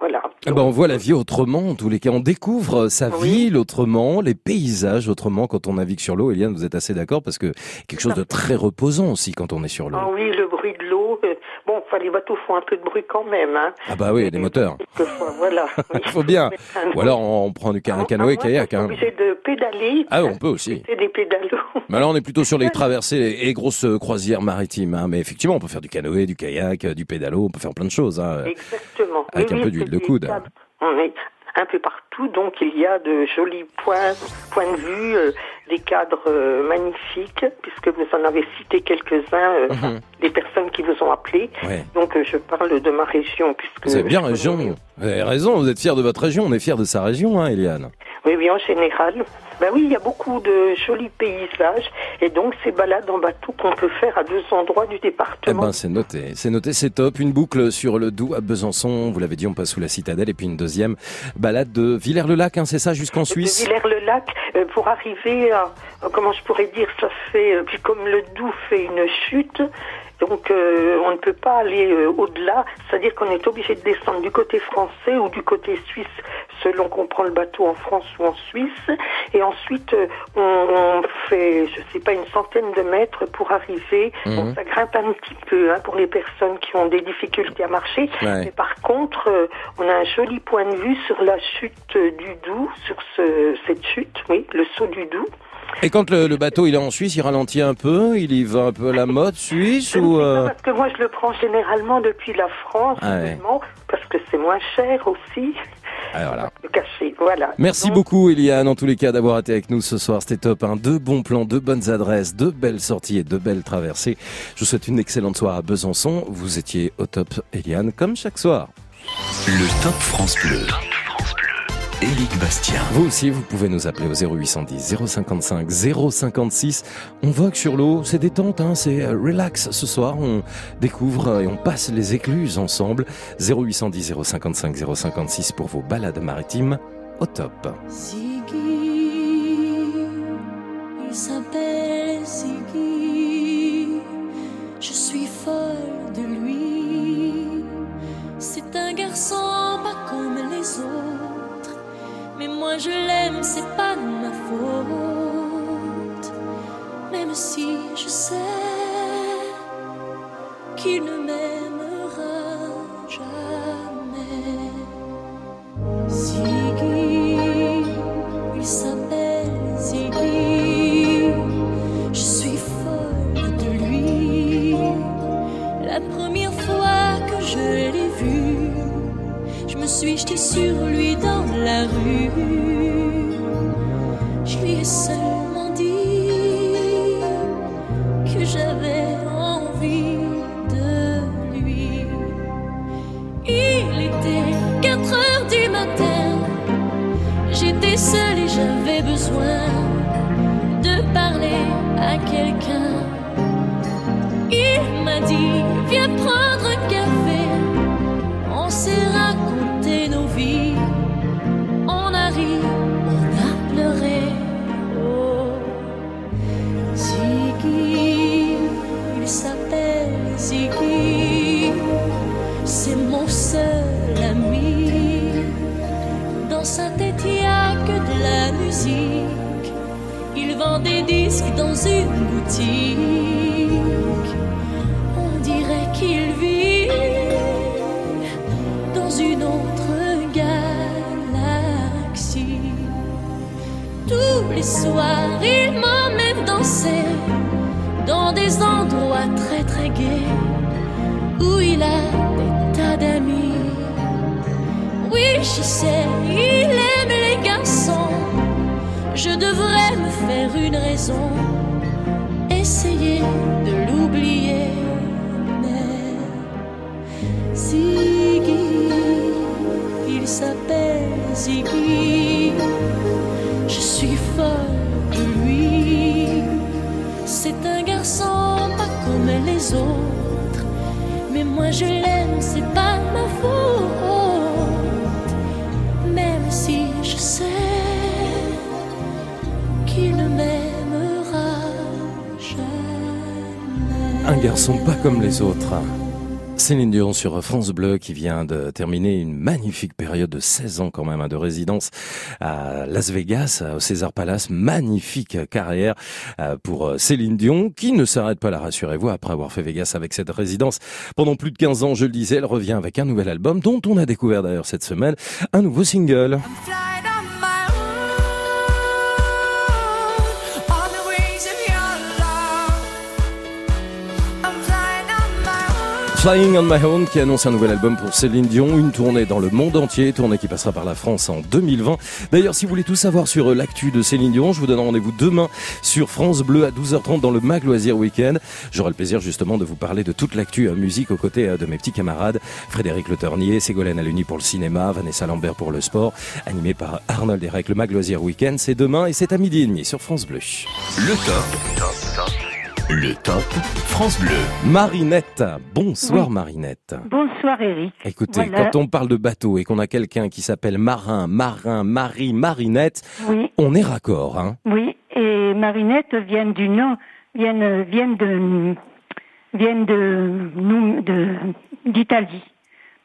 Voilà. Eh ben, on voit la vie autrement, en tous les cas. On découvre sa ville autrement, les paysages autrement quand on navigue sur l'eau. Eliane, vous êtes assez d'accord parce que quelque chose de très reposant aussi quand on est sur l'eau. Ah oui, le bruit de l'eau. euh, Bon, enfin, les bateaux font un peu de bruit quand même. Hein. Ah bah oui, les moteurs. Voilà. Il faut bien. Ou alors on prend du ca- un canoë kayak. Hein. obligé de pédaler. Ah, on peut aussi. C'est des pédalos. Mais là, on est plutôt sur les traversées et grosses croisières maritimes. Hein. Mais effectivement, on peut faire du canoë, du kayak, du pédalo, on peut faire plein de choses. Hein. Exactement. Avec Oui, un oui, peu d'huile de coude. est un peu partout, donc il y a de jolis points, points de vue, euh, des cadres euh, magnifiques, puisque vous en avez cité quelques-uns, euh, Mhm. des personnes qui vous ont appelé. Ouais. Donc euh, je parle de ma région, puisque Vous avez bien connais- Vous avez raison, vous êtes fier de votre région. On est fier de sa région, hein, Eliane. Oui, oui, en général. Ben oui, il y a beaucoup de jolis paysages, et donc ces balades en bateau qu'on peut faire à deux endroits du Eh département. ben, c'est noté, c'est noté, c'est top. Une boucle sur le Doubs à Besançon. Vous l'avez dit, on passe sous la citadelle. Et puis une deuxième balade de Villers-le-Lac, hein, c'est ça, jusqu'en Suisse? De Euh, pour arriver à, à- comment je pourrais dire, ça fait, euh, puis comme le Doubs fait une chute, donc euh, on ne peut pas aller euh, au-delà, c'est-à-dire qu'on est obligé de descendre du côté français ou du côté suisse, selon qu'on prend le bateau en France ou en Suisse, et ensuite euh, on, on fait, je sais pas, une centaine de mètres pour arriver. Bon, ça grimpe un petit peu hein, pour les personnes qui ont des difficultés à marcher, Ouais. mais par contre, euh, on a un joli point de vue sur la chute du Doubs, sur ce, cette chute, oui, le saut du Doubs. Et quand le, le bateau il est en Suisse, il ralentit un peu, il y va un peu à la mode suisse ou euh, Parce que moi, je le prends généralement depuis la France, Ah ouais. parce que c'est moins cher aussi. ah, voilà. Le cachet, voilà. Merci Donc, beaucoup Eliane en tous les cas d'avoir été avec nous ce soir, c'était top. Hein. Deux bons plans, deux bonnes adresses, deux belles sorties et deux belles traversées. Je vous souhaite une excellente soirée à Besançon. Vous étiez au top Eliane comme chaque soir. Le Top France Bleu. Éric Bastien. Vous aussi, vous pouvez nous appeler au 0810 055 056. On vogue sur l'eau, c'est détente, hein, c'est euh, relax ce soir. On découvre et on passe les écluses ensemble. 0810 055 056 pour vos balades maritimes au top. Ziggy, il s'appelle Ziggy. je suis folle je l'aime, c'est pas de ma faute. Même si je sais qu'il ne sur France Bleu qui vient de terminer une magnifique période de 16 ans quand même hein, de résidence à Las Vegas, au César Palace. Magnifique carrière euh, pour euh, Céline Dion qui ne s'arrête pas là, rassurez-vous, après avoir fait Vegas avec cette résidence pendant plus de 15 ans, je le disais, elle revient avec un nouvel album dont on a découvert d'ailleurs cette semaine un nouveau single. Flying on My Own qui annonce un nouvel album pour Céline Dion, une tournée dans le monde entier, tournée qui passera par la France en 2020. D'ailleurs, si vous voulez tout savoir sur euh, l'actu de Céline Dion, je vous donne rendez-vous demain sur France Bleu à 12h30 dans le Mag Loisir Weekend. J'aurai le plaisir justement de vous parler de toute l'actu euh, musique aux côtés euh, de mes petits camarades Frédéric Le Ternier, Ségolène Aluni pour le cinéma, Vanessa Lambert pour le sport, animé par Arnold Derek. Le Mag Loisir Weekend, c'est demain et c'est à midi et demi sur France Bleu. Le top. Le top France Bleu. Marinette, bonsoir Marinette. Bonsoir Eric. Écoutez, Voilà. quand on parle de bateau et qu'on a quelqu'un qui s'appelle Marin, Marin, Marie, Marinette, Oui. on est raccord. Hein Oui, et Marinette vient du nom, viennent, viennent de, viennent de, nous, de, d'Italie.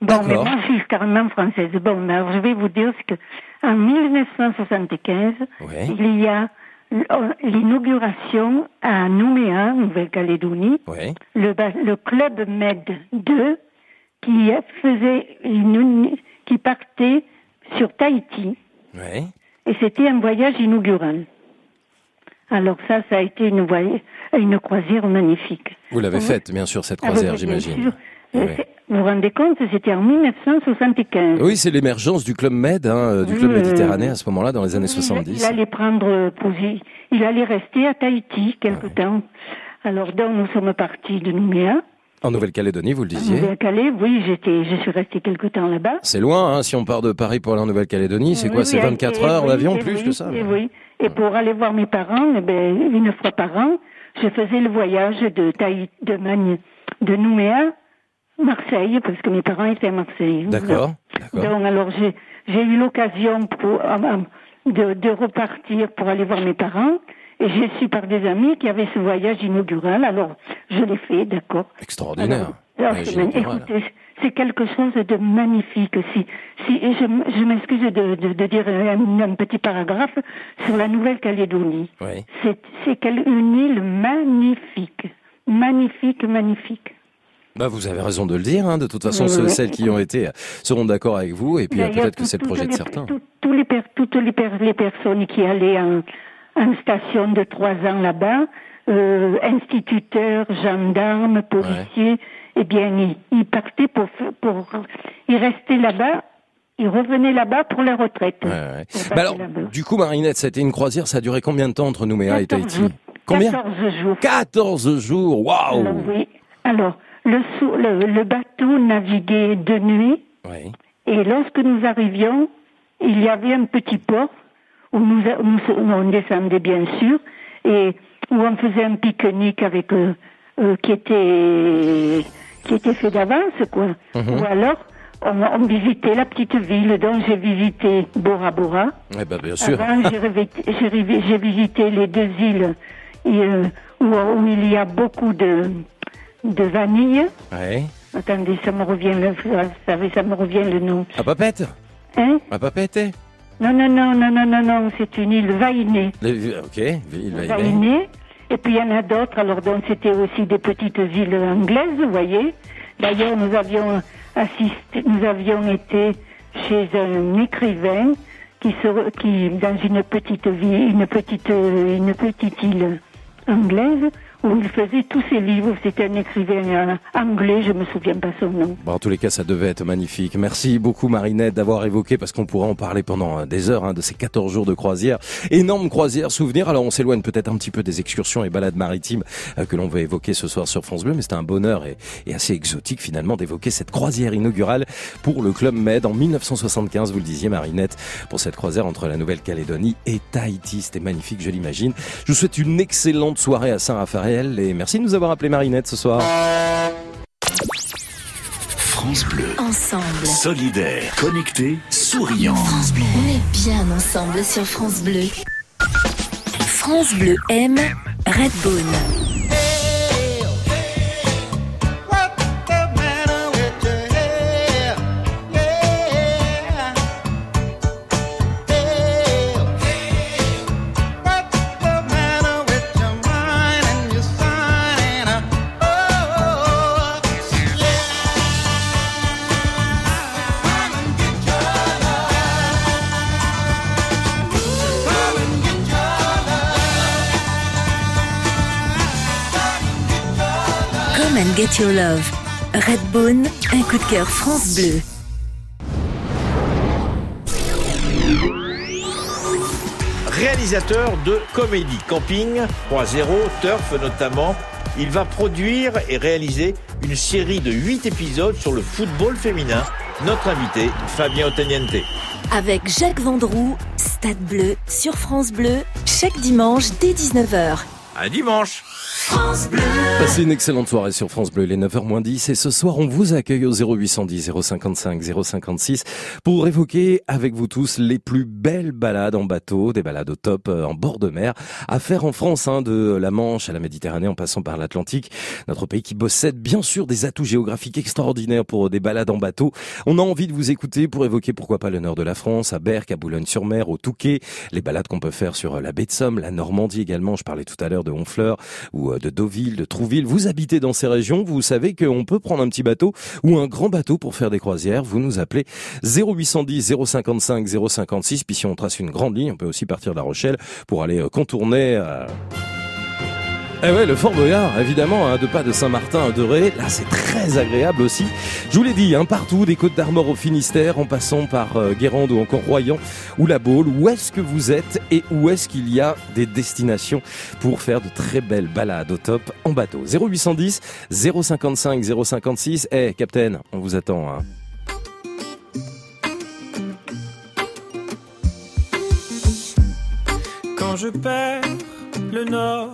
Bon, mais moi, je suis carrément française. Bon, alors, je vais vous dire ce que, en 1975, Ouais. il y a l'inauguration à Nouméa, Nouvelle-Calédonie, Ouais. le, le club Med 2 qui faisait une, qui partait sur Tahiti. Ouais. Et c'était un voyage inaugural. Alors ça, ça a été une, voy- une croisière magnifique. Vous l'avez Oui. faite, bien sûr, cette Ah oui, croisière, oui, j'imagine. sûr. Vous vous rendez compte, c'était en 1975. Oui, c'est l'émergence du club Med, hein, euh, du Oui, club méditerranéen à ce moment-là, dans les années Il- 70. Il allait prendre euh, posi- il allait rester à Tahiti quelque temps. Alors donc nous sommes partis de Nouméa. En Nouvelle-Calédonie, vous le disiez. Nouvelle-Calais, oui, j'étais, je suis restée quelque temps là-bas. C'est loin, hein, si on part de Paris pour aller en Nouvelle-Calédonie, c'est quoi Oui, C'est oui, 24 et- heures oui, d'avion, et plus oui, que ça Et oui. Et pour aller voir mes parents, eh ben, une fois par an, je faisais le voyage de Magne, de Nouméa, Marseille, parce que mes parents étaient à Marseille. D'accord, Voilà. Donc alors j'ai j'ai eu l'occasion pour euh, euh, de, de repartir pour aller voir mes parents. Et j'ai su par des amis qu'il y avait ce voyage inaugural. Alors, je l'ai fait, d'accord. Extraordinaire. Alors, Ouais, voilà. Écoutez, c'est quelque chose de magnifique. Si, si, et je, je m'excuse de, de, de dire un, un petit paragraphe sur la Nouvelle-Calédonie. Oui. C'est, c'est quelle- une île magnifique. Magnifique, magnifique. Bah, vous avez raison de le dire. Hein. De toute façon, Oui, ceux, oui. celles qui ont été euh, seront d'accord avec vous. Et puis euh, peut-être que c'est le projet de certains. tout- tous les per- toutes les, per- les personnes qui allaient en, en station de trois ans là-bas, euh, instituteurs, gendarmes, policiers, eh bien, ils, ils partaient pour, pour, ils restaient là-bas, ils revenaient là-bas pour la retraite. Ouais, ouais. Pour Bah alors, du coup, Marinette, été une croisière. Ça a duré combien de temps entre Nouméa et 14 Tahiti? Jours. Combien? 14 jours. 14 jours. Waouh Alors, oui. Alors, le, sou- le, le bateau naviguait de nuit. Oui. Et lorsque nous arrivions, il y avait un petit port où nous, nous, on descendait bien sûr et où on faisait un pique-nique avec euh, euh, qui était qui était fait d'avance quoi. Mhm. Ou alors on, on visitait la petite ville dont j'ai visité Bora Bora. Eh ben, bien sûr. Avant, j'ai visité les deux îles et, euh, où, où il y a beaucoup de, de vanille. Ouais. Attendez, ça me revient le, ça, ça me revient le nom. À Papette Hein? À Papette eh Non, non, non, non, non, non, non, c'est une île Vainée. Les- Ok, il va y aller. Vainée. Et puis il y en a d'autres, alors donc c'était aussi des petites îles anglaises, vous voyez. D'ailleurs, nous avions assisté, nous avions été chez un écrivain qui se, qui, dans une petite ville, une petite, euh, une petite île anglaise, où il faisait tous ses livres. C'était un écrivain anglais, je me souviens pas son nom. Bon, en tous les cas, ça devait être magnifique. Merci beaucoup, Marinette, d'avoir évoqué, parce qu'on pourrait en parler pendant euh, des heures, hein, de ces 14 jours de croisière. Énorme croisière, souvenir. Alors, on s'éloigne peut-être un petit peu des excursions et balades maritimes euh, que l'on va évoquer ce soir sur France Bleu, mais c'était un bonheur et, et assez exotique, finalement, d'évoquer cette croisière inaugurale pour le Club Med en 1975, vous le disiez, Marinette, pour cette croisière entre la Nouvelle-Calédonie et Tahiti. C'était magnifique, je l'imagine. Je vous souhaite une excellente soirée à Saint-Raphaël et merci de nous avoir appelé Marinette ce soir. France Bleu. Ensemble. Solidaire, connecté, souriant. France Bleu. On est bien ensemble sur France Bleu. France Bleu aime Redbone. Get your love. Redbone, un coup de cœur France Bleu. réalisateur de comédie, camping, 3-0, turf notamment. Il va produire et réaliser une série de 8 épisodes sur le football féminin. Notre invité, Fabien Oteniente. Avec Jacques Vendroux, Stade Bleu sur France Bleu, chaque dimanche dès 19h. À dimanche France Bleu Passez une excellente soirée sur France Bleu, les 9h 10. Et ce soir, on vous accueille au 0810 055 056 pour évoquer avec vous tous les plus belles balades en bateau, des balades au top euh, en bord de mer à faire en France, hein, de la Manche à la Méditerranée en passant par l'Atlantique. Notre pays qui possède bien sûr des atouts géographiques extraordinaires pour des balades en bateau. On a envie de vous écouter pour évoquer pourquoi pas le nord de la France, à Berck, à Boulogne-sur-Mer, au Touquet, les balades qu'on peut faire sur la baie de Somme, la Normandie également. Je parlais tout à l'heure de Honfleur ou euh, de Deauville, de Trouville. Vous habitez dans ces régions, vous savez qu'on peut prendre un petit bateau ou un grand bateau pour faire des croisières. Vous nous appelez 0810 055 056. Puis si on trace une grande ligne, on peut aussi partir de La Rochelle pour aller euh, contourner. euh, eh ouais, le Fort Boyard, évidemment, hein, de pas de Saint-Martin à Deré, là c'est très agréable aussi. Je vous l'ai dit, hein, partout, des Côtes d'Armor au Finistère, en passant par euh, Guérande ou encore Royan ou La Baule, où est-ce que vous êtes et où est-ce qu'il y a des destinations pour faire de très belles balades au top en bateau? 0810 055 056. Eh, Captain, on vous attend. Hein. Quand je perds le nord,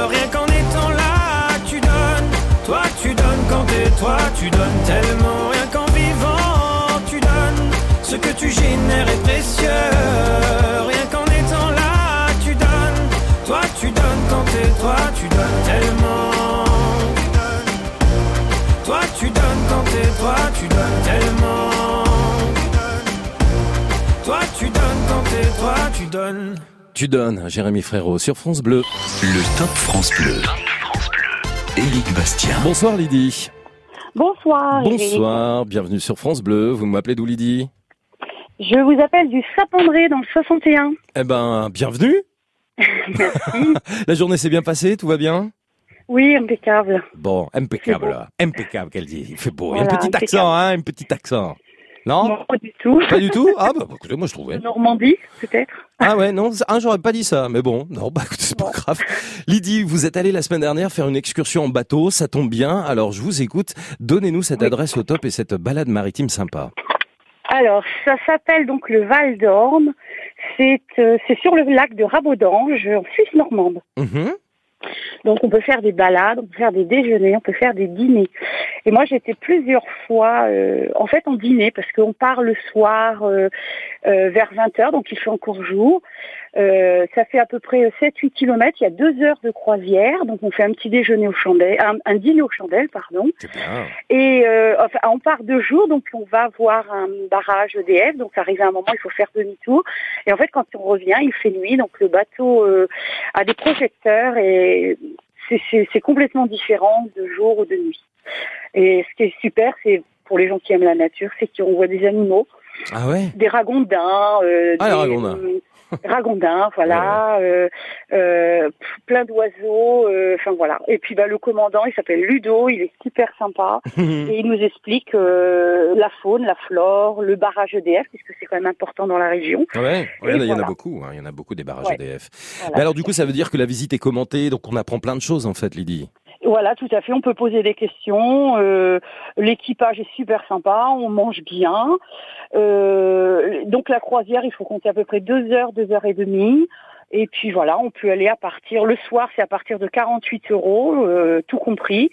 Toi, tu donnes tellement. Rien qu'en vivant, tu donnes. Ce que tu génères est précieux. Rien qu'en étant là, tu donnes. Toi, tu donnes quand t'es toi, tu donnes tellement. Toi, tu donnes quand t'es toi, tu donnes tellement. Toi, tu donnes quand t'es toi, tu donnes. Tu donnes, Jérémy Frérot, sur France Bleu. Le Top France Bleu. Éric Bastien. Bonsoir Lydie. Bonsoir. Bonsoir, bienvenue sur France Bleu. Vous m'appelez d'où Lydie? Je vous appelle du Sapandré dans le 61. Eh ben, bienvenue. Merci. La journée s'est bien passée, tout va bien? Oui, impeccable. Bon, impeccable. Impeccable, qu'elle dit. Il fait beau. Il y a Voilà, un petit impeccable. accent, hein, un petit accent. Non, Non, pas du tout. Pas du tout Ah, bah, écoutez, moi je trouvais. Normandie, peut-être. Ah ouais, non, ah, j'aurais pas dit ça, mais bon, non, bah écoutez, c'est pas grave. Lydie, vous êtes allée la semaine dernière faire une excursion en bateau, ça tombe bien, alors je vous écoute. Donnez-nous cette adresse au top et cette balade maritime sympa. Alors, ça s'appelle donc le Val d'Orne. C'est euh, c'est sur le lac de Rabaudange, en Suisse normande. Mhm. Donc, on peut faire des balades, on peut faire des déjeuners, on peut faire des dîners. Et moi, j'étais plusieurs fois, euh, en fait, en dîner, parce qu'on part le soir euh, euh, vers 20h, donc il fait encore jour. Euh, ça fait à peu près 7-8 kilomètres. Il y a deux heures de croisière, donc on fait un petit déjeuner aux chandelles, un, un dîner aux chandelles, pardon. Et euh, enfin, on part deux jours, donc on va voir un barrage EDF. Donc ça arrive à un moment, il faut faire demi-tour. Et en fait, quand on revient, il fait nuit, donc le bateau euh, a des projecteurs et c'est- complètement différent de jour ou de nuit. Et ce qui est super, c'est pour les gens qui aiment la nature, c'est qu'on voit des animaux, Ah ouais? Des ragondins, euh, Ah, les des, ragondins. Euh, ragondins, voilà, euh, euh, plein d'oiseaux, euh, enfin voilà. Et puis bah, le commandant, il s'appelle Ludo, il est super sympa et il nous explique euh, la faune, la flore, le barrage EDF, puisque c'est quand même important dans la région. Ouais, il y en a beaucoup, hein, il y en a beaucoup des barrages Ouais. EDF. Voilà, Mais alors du coup, ça veut dire que la visite est commentée, donc on apprend plein de choses en fait, Lydie. Voilà, tout à fait. On peut poser des questions. euh, L'équipage est super sympa. On mange bien. Euh, donc la croisière, il faut compter à peu près deux heures, deux heures et demie. Et puis voilà, on peut aller à partir. Le soir, c'est à partir de 48 euros, euh, tout compris.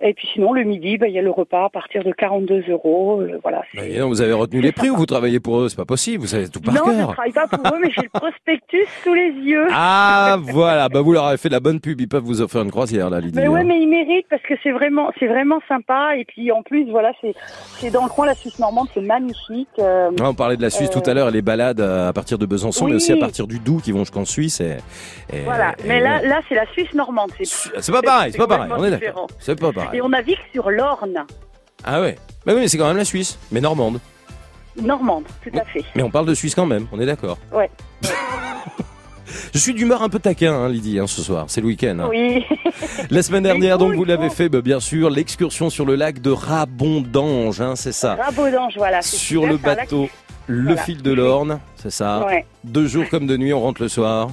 Et puis sinon, le midi, bah, il y a le repas à partir de 42 euros. euh, voilà. Non, vous avez retenu les prix ou vous travaillez pour eux? C'est pas possible, vous savez tout par non, je cœur. travaille pas pour eux, mais j'ai le prospectus sous les yeux. Ah voilà, bah vous leur avez fait de la bonne pub, ils peuvent vous offrir une croisière là, Lydie. Mais ouais, mais il mérite parce que c'est vraiment, c'est vraiment sympa. Et puis en plus, voilà, c'est, c'est dans le coin la Suisse normande, c'est magnifique. euh, on parlait de la Suisse euh, tout à l'heure, les balades euh, à partir de Besançon, mais aussi à partir du Doubs qui vont jusqu'en Suisse. Et, et- Voilà. et Mais là, là c'est la Suisse normande. C'est c'est pas pareil, c'est pas pareil. On est d'accord. C'est pas pareil. Et on navigue sur l'Orne Ah ouais. Bah oui, mais c'est quand même la Suisse, mais normande. normande, tout à fait. Mais on parle de Suisse quand même. On est d'accord. Ouais. Je suis d'humeur un peu taquin, hein, Lydie, hein, ce soir. C'est le week-end. hein. Oui. La semaine dernière, donc, vous l'avez fait, bah, bien sûr, l'excursion sur le lac de Rabondange, hein, c'est ça. Rabaudange, voilà. Sur super, le lac bateau, le Voilà. fil de l'Orne, c'est ça. Ouais. Deux jours comme de nuit, on rentre le soir.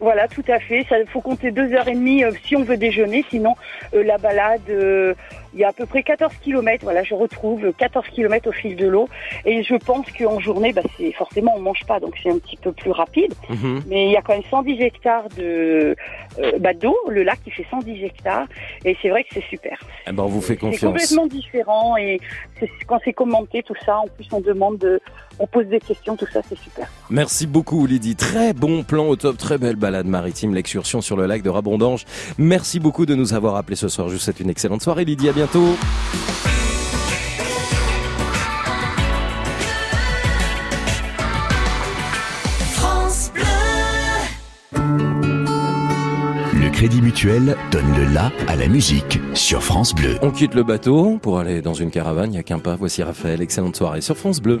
Voilà, tout à fait. Ça faut compter deux heures et demie euh, si on veut déjeuner. Sinon, euh, la balade, euh, il y a à peu près 14 kilomètres. Voilà, je retrouve euh, 14 kilomètres au fil de l'eau. Et je pense qu'en journée, bah, c'est forcément on mange pas, donc c'est un petit peu plus rapide. Mhm. Mais il y a quand même 110 hectares de euh, bah, d'eau. Le lac, il fait 110 hectares. Et c'est vrai que c'est super. Eh ben, on vous fait C'est confiance. complètement différent. Et c'est- quand c'est commenté, tout ça, en plus on demande, de, on pose des questions, tout ça, c'est super. Merci beaucoup Lydie. Très bon plan au top, très belle balade maritime, l'excursion sur le lac de Rabondange. Merci beaucoup de nous avoir appelés ce soir. Je vous souhaite une excellente soirée Lydie, à bientôt. France Bleu. Le Crédit Mutuel donne le la à la musique sur France Bleu. On quitte le bateau pour aller dans une caravane, il n'y a qu'un pas. Voici Raphaël, excellente soirée sur France Bleu.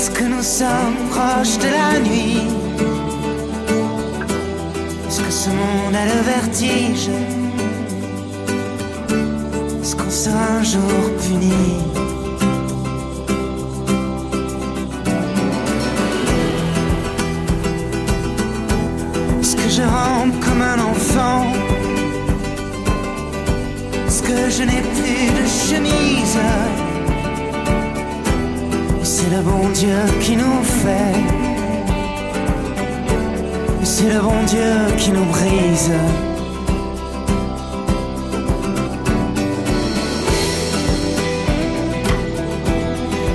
est-ce que nous sommes proches de la nuit. Est-ce que ce monde a le vertige. Est-ce qu'on sera un jour puni. Est-ce que je rampe comme un enfant. Est-ce que je n'ai plus de chemise c'est le bon Dieu qui nous fait. C'est le bon Dieu qui nous brise.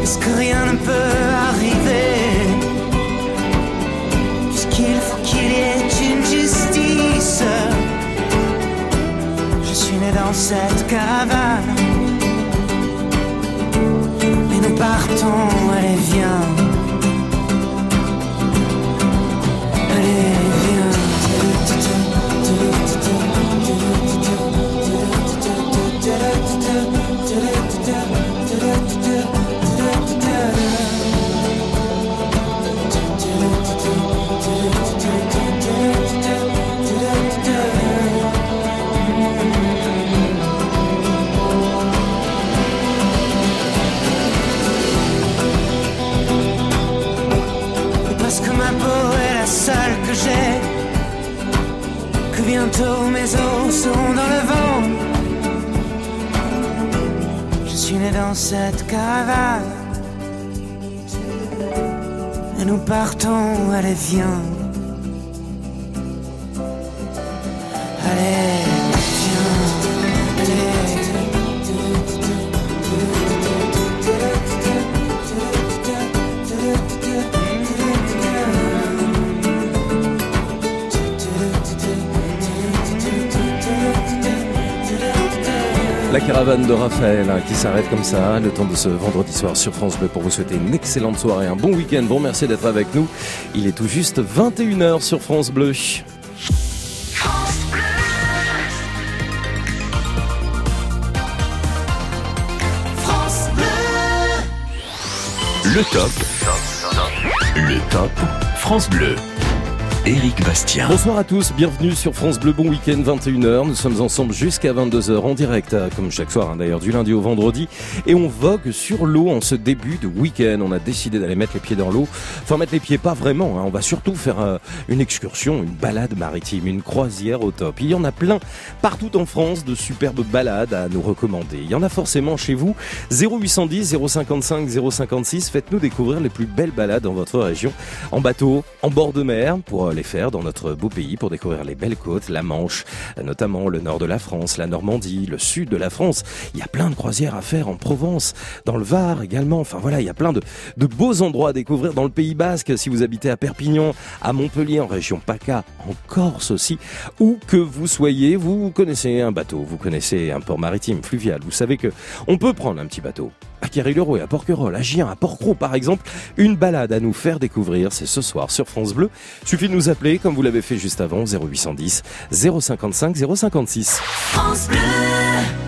Est-ce que rien ne peut arriver? Puisqu'il faut qu'il y ait une justice? Je suis né dans cette caravane. Partons, allez viens partons, allez de Raphaël hein, qui s'arrête comme ça, le temps de ce vendredi soir sur France Bleu pour vous souhaiter une excellente soirée, un bon week-end. Bon, merci d'être avec nous. Il est tout juste 21h sur France Bleu. Le top. Le top France Bleu. Éric Bastien. Bonsoir à tous, bienvenue sur France Bleu Bon Week-end 21h. Nous sommes ensemble jusqu'à 22h en direct, euh, comme chaque soir hein, d'ailleurs, du lundi au vendredi. Et on vogue sur l'eau en ce début de week-end. On a décidé d'aller mettre les pieds dans l'eau. Enfin, mettre les pieds pas vraiment. hein. On va surtout faire euh, une excursion, une balade maritime, une croisière au top. Il y en a plein partout en France de superbes balades à nous recommander. Il y en a forcément chez vous. 0810 055 056. Faites-nous découvrir les plus belles balades dans votre région. En bateau, en bord de mer, pour euh, les faire dans notre beau pays, pour découvrir les belles côtes, la Manche, notamment le nord de la France, la Normandie, le sud de la France. Il y a plein de croisières à faire en Provence, dans le Var également. Enfin voilà, il y a plein de, de beaux endroits à découvrir dans le Pays Basque. Si vous habitez à Perpignan, à Montpellier, en région PACA, en Corse aussi, où que vous soyez, vous connaissez un bateau, vous connaissez un port maritime fluvial. Vous savez que on peut prendre un petit bateau. À Carry-le-Rouet, à Porquerolles, à Gien, à Port-Cros par exemple, une balade à nous faire découvrir, c'est ce soir sur France Bleu. Suffit de nous appeler comme vous l'avez fait juste avant, 0810 055 056. France Bleu.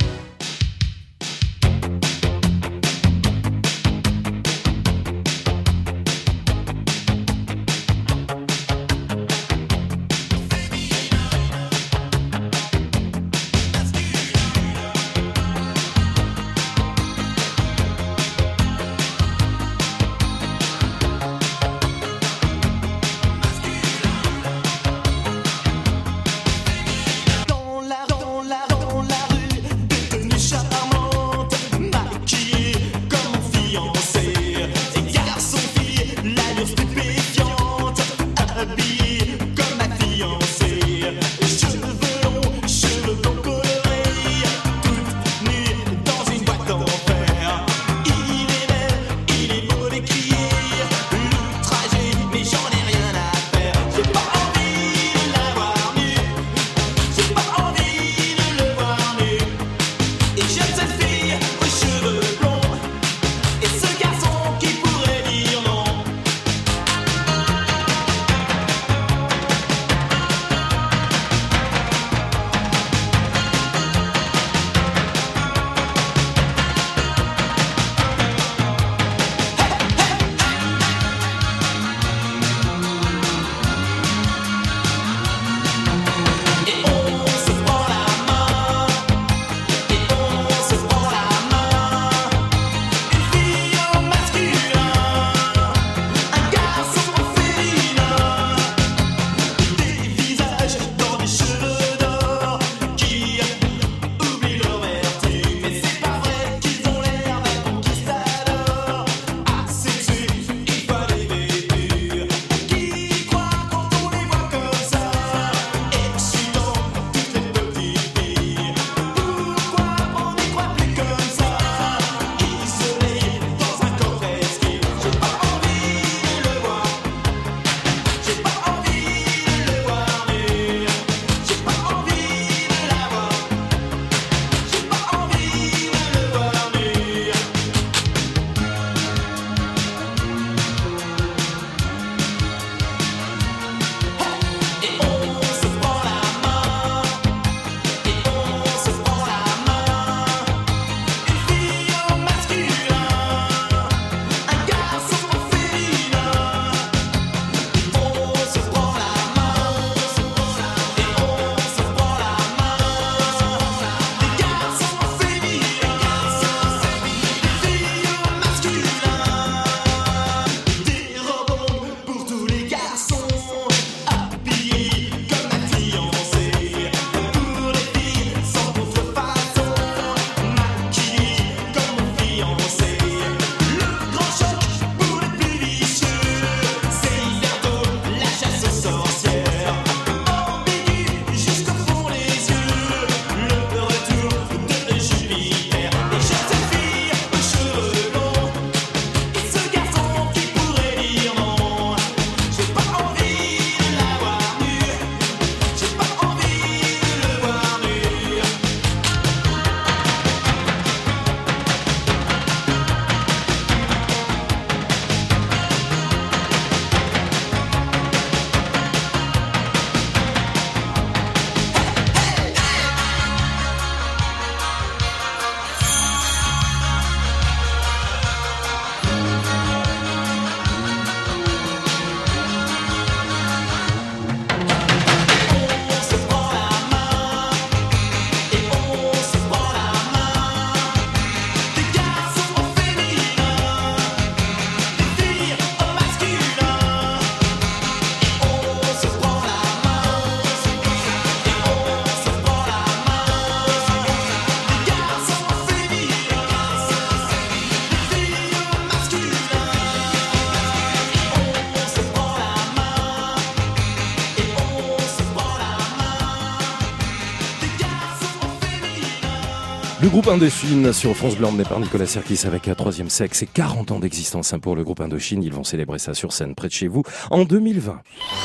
Groupe Indochine sur France Blanc emmené par Nicolas Serkis avec un troisième sexe et 40 ans d'existence hein, pour le groupe Indochine. Ils vont célébrer ça sur scène près de chez vous en 2020.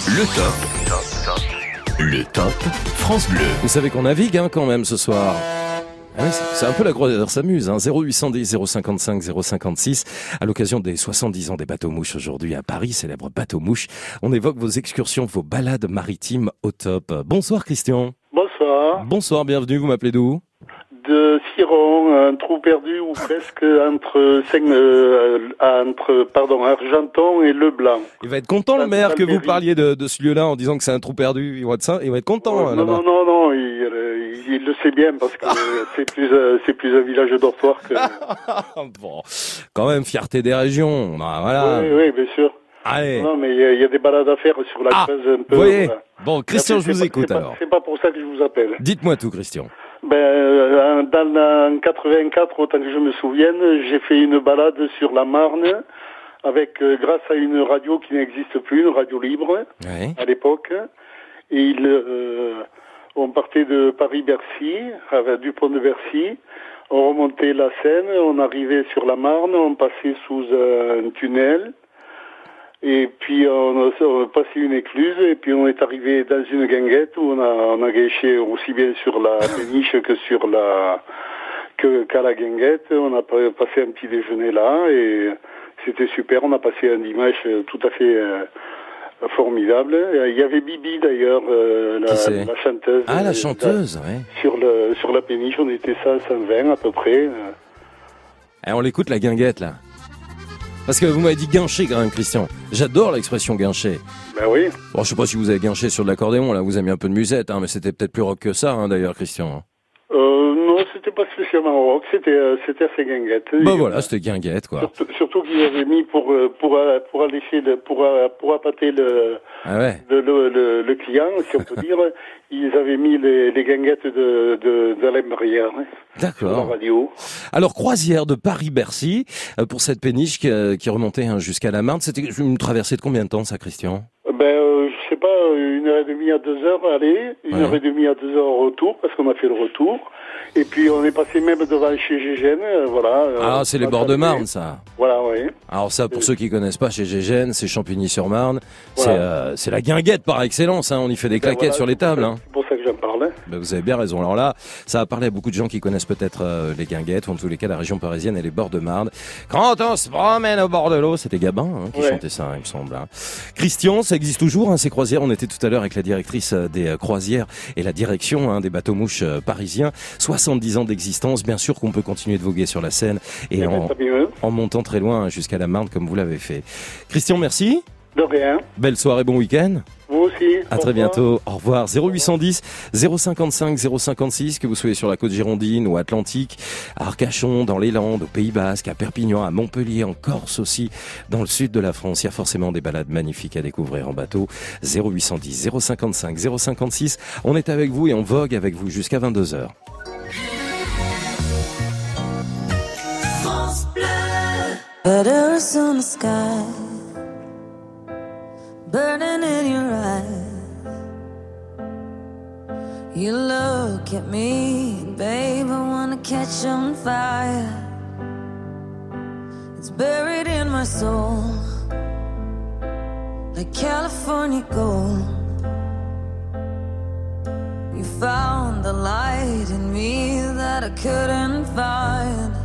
Le top. Le top France Bleu. Vous savez qu'on navigue hein, quand même ce soir. Ah oui, c'est un peu la croisière s'amuse, hein. 0810 055 056. À l'occasion des 70 ans des bateaux mouches aujourd'hui à Paris, célèbre bateau mouche, on évoque vos excursions, vos balades maritimes au top. Bonsoir Christian. Bonsoir. Bonsoir, bienvenue, vous m'appelez d'où? De Siron, un trou perdu ou presque entre, Seine- euh, entre pardon, Argenton et Leblanc. Il va être content le maire que vous parliez de, de ce lieu-là en disant que c'est un trou perdu. Il va être, ça- il va être content hein, non, non, non, non, il, euh, il le sait bien parce que euh, c'est plus, euh, c'est plus un village dortoir que. bon, quand même, fierté des régions. Voilà. Oui, oui, bien sûr. Allez. Non, mais il y, a- il y a des balades à faire sur la Ah, Creuse un peu. voyez voilà. Bon, Christian, Mais je vous écoute pas- alors. C'est pas pour ça que je vous appelle. Dites-moi tout, Christian. Ben, euh, dans en 84, autant que je me souvienne, j'ai fait une balade sur la Marne avec, euh, grâce à une radio qui n'existe plus, une radio libre à l'époque. Et il, euh, on partait de Paris-Bercy, du pont de Bercy. On remontait la Seine, on arrivait sur la Marne, on passait sous un tunnel. Et puis on a, on a passé une écluse et puis on est arrivé dans une guinguette où on a, on a gâché aussi bien sur la péniche que sur la que qu'à la guinguette. On a pa- passé un petit déjeuner là et c'était super. On a passé un dimanche euh, tout à fait euh, formidable. Et Il y avait Bibi d'ailleurs, euh, la, chanteuse. Ah, la euh, chanteuse, ouais. Sur le sur la péniche, on était ça 120 à peu près. euh. Eh, on l'écoute la guinguette là. Parce que vous m'avez dit guincher quand même, Christian. J'adore l'expression guincher. Ben oui. Bon, je sais pas si vous avez guinché sur de l'accordéon, là, vous avez mis un peu de musette, hein, mais c'était peut-être plus rock que ça, hein, d'ailleurs, Christian. Euh, c'était pas spécialement rock, c'était euh, c'était assez guinguette. Bah Et, voilà, c'était guinguette, quoi. Surtout, surtout qu'ils avaient mis pour euh, pour euh, pour allécher le pour euh, pour appâter le Ah ouais. le, le, le, client, si on peut dire, ils avaient mis les, les guinguettes de de d'Alain Barrière hein, D'accord. radio. Alors, croisière de Paris-Bercy, euh, pour cette péniche qui, euh, qui remontait hein, jusqu'à la Marne. C'était une traversée de combien de temps, ça, Christian? Ben euh, je sais pas, une heure et demie à deux heures aller, une Ouais. heure et demie à deux heures retour parce qu'on a fait le retour. Et puis on est passé même devant chez Gégène, euh, voilà. euh, Ah, c'est les bords de. Marne, ça. Voilà, oui. Alors ça, pour ceux qui connaissent pas, chez Gégène, c'est Champigny-sur-Marne. C'est euh, c'est la guinguette par excellence. Hein. On y fait des Ben claquettes voilà, sur les tables. Hein. C'est pour ça que j'en parle. Ben, vous avez bien raison. Alors là, ça a parlé à beaucoup de gens qui connaissent peut-être euh, les guinguettes, ou en tous les cas la région parisienne et les bords de Marne. Quand on se promène au bord de l'eau, c'était Gabin hein, qui Ouais. chantait ça, il me semble. hein. Christian, ça existe toujours, hein, ces croisières. On était tout à l'heure avec la directrice euh, des euh, croisières et la direction hein, des bateaux-mouches euh, parisiens. 70 ans d'existence. Bien sûr qu'on peut continuer de voguer sur la Seine et Eh ben, en, en montant très loin hein, jusqu'à la Marne comme vous l'avez fait. Christian, merci. De rien. Belle soirée, bon week-end. Vous aussi. À très bientôt. Au revoir. 0810 055 056 que vous soyez sur la côte girondine ou Atlantique, à Arcachon, dans les Landes, au Pays Basque, à Perpignan, à Montpellier, en Corse aussi, dans le sud de la France. Il y a forcément des balades magnifiques à découvrir en bateau. 0810 055 056. On est avec vous et on vogue avec vous jusqu'à 22h. France Bleu. Burning in your eyes. You look at me, babe, I wanna catch on fire. It's buried in my soul, like California gold. You found the light in me that I couldn't find.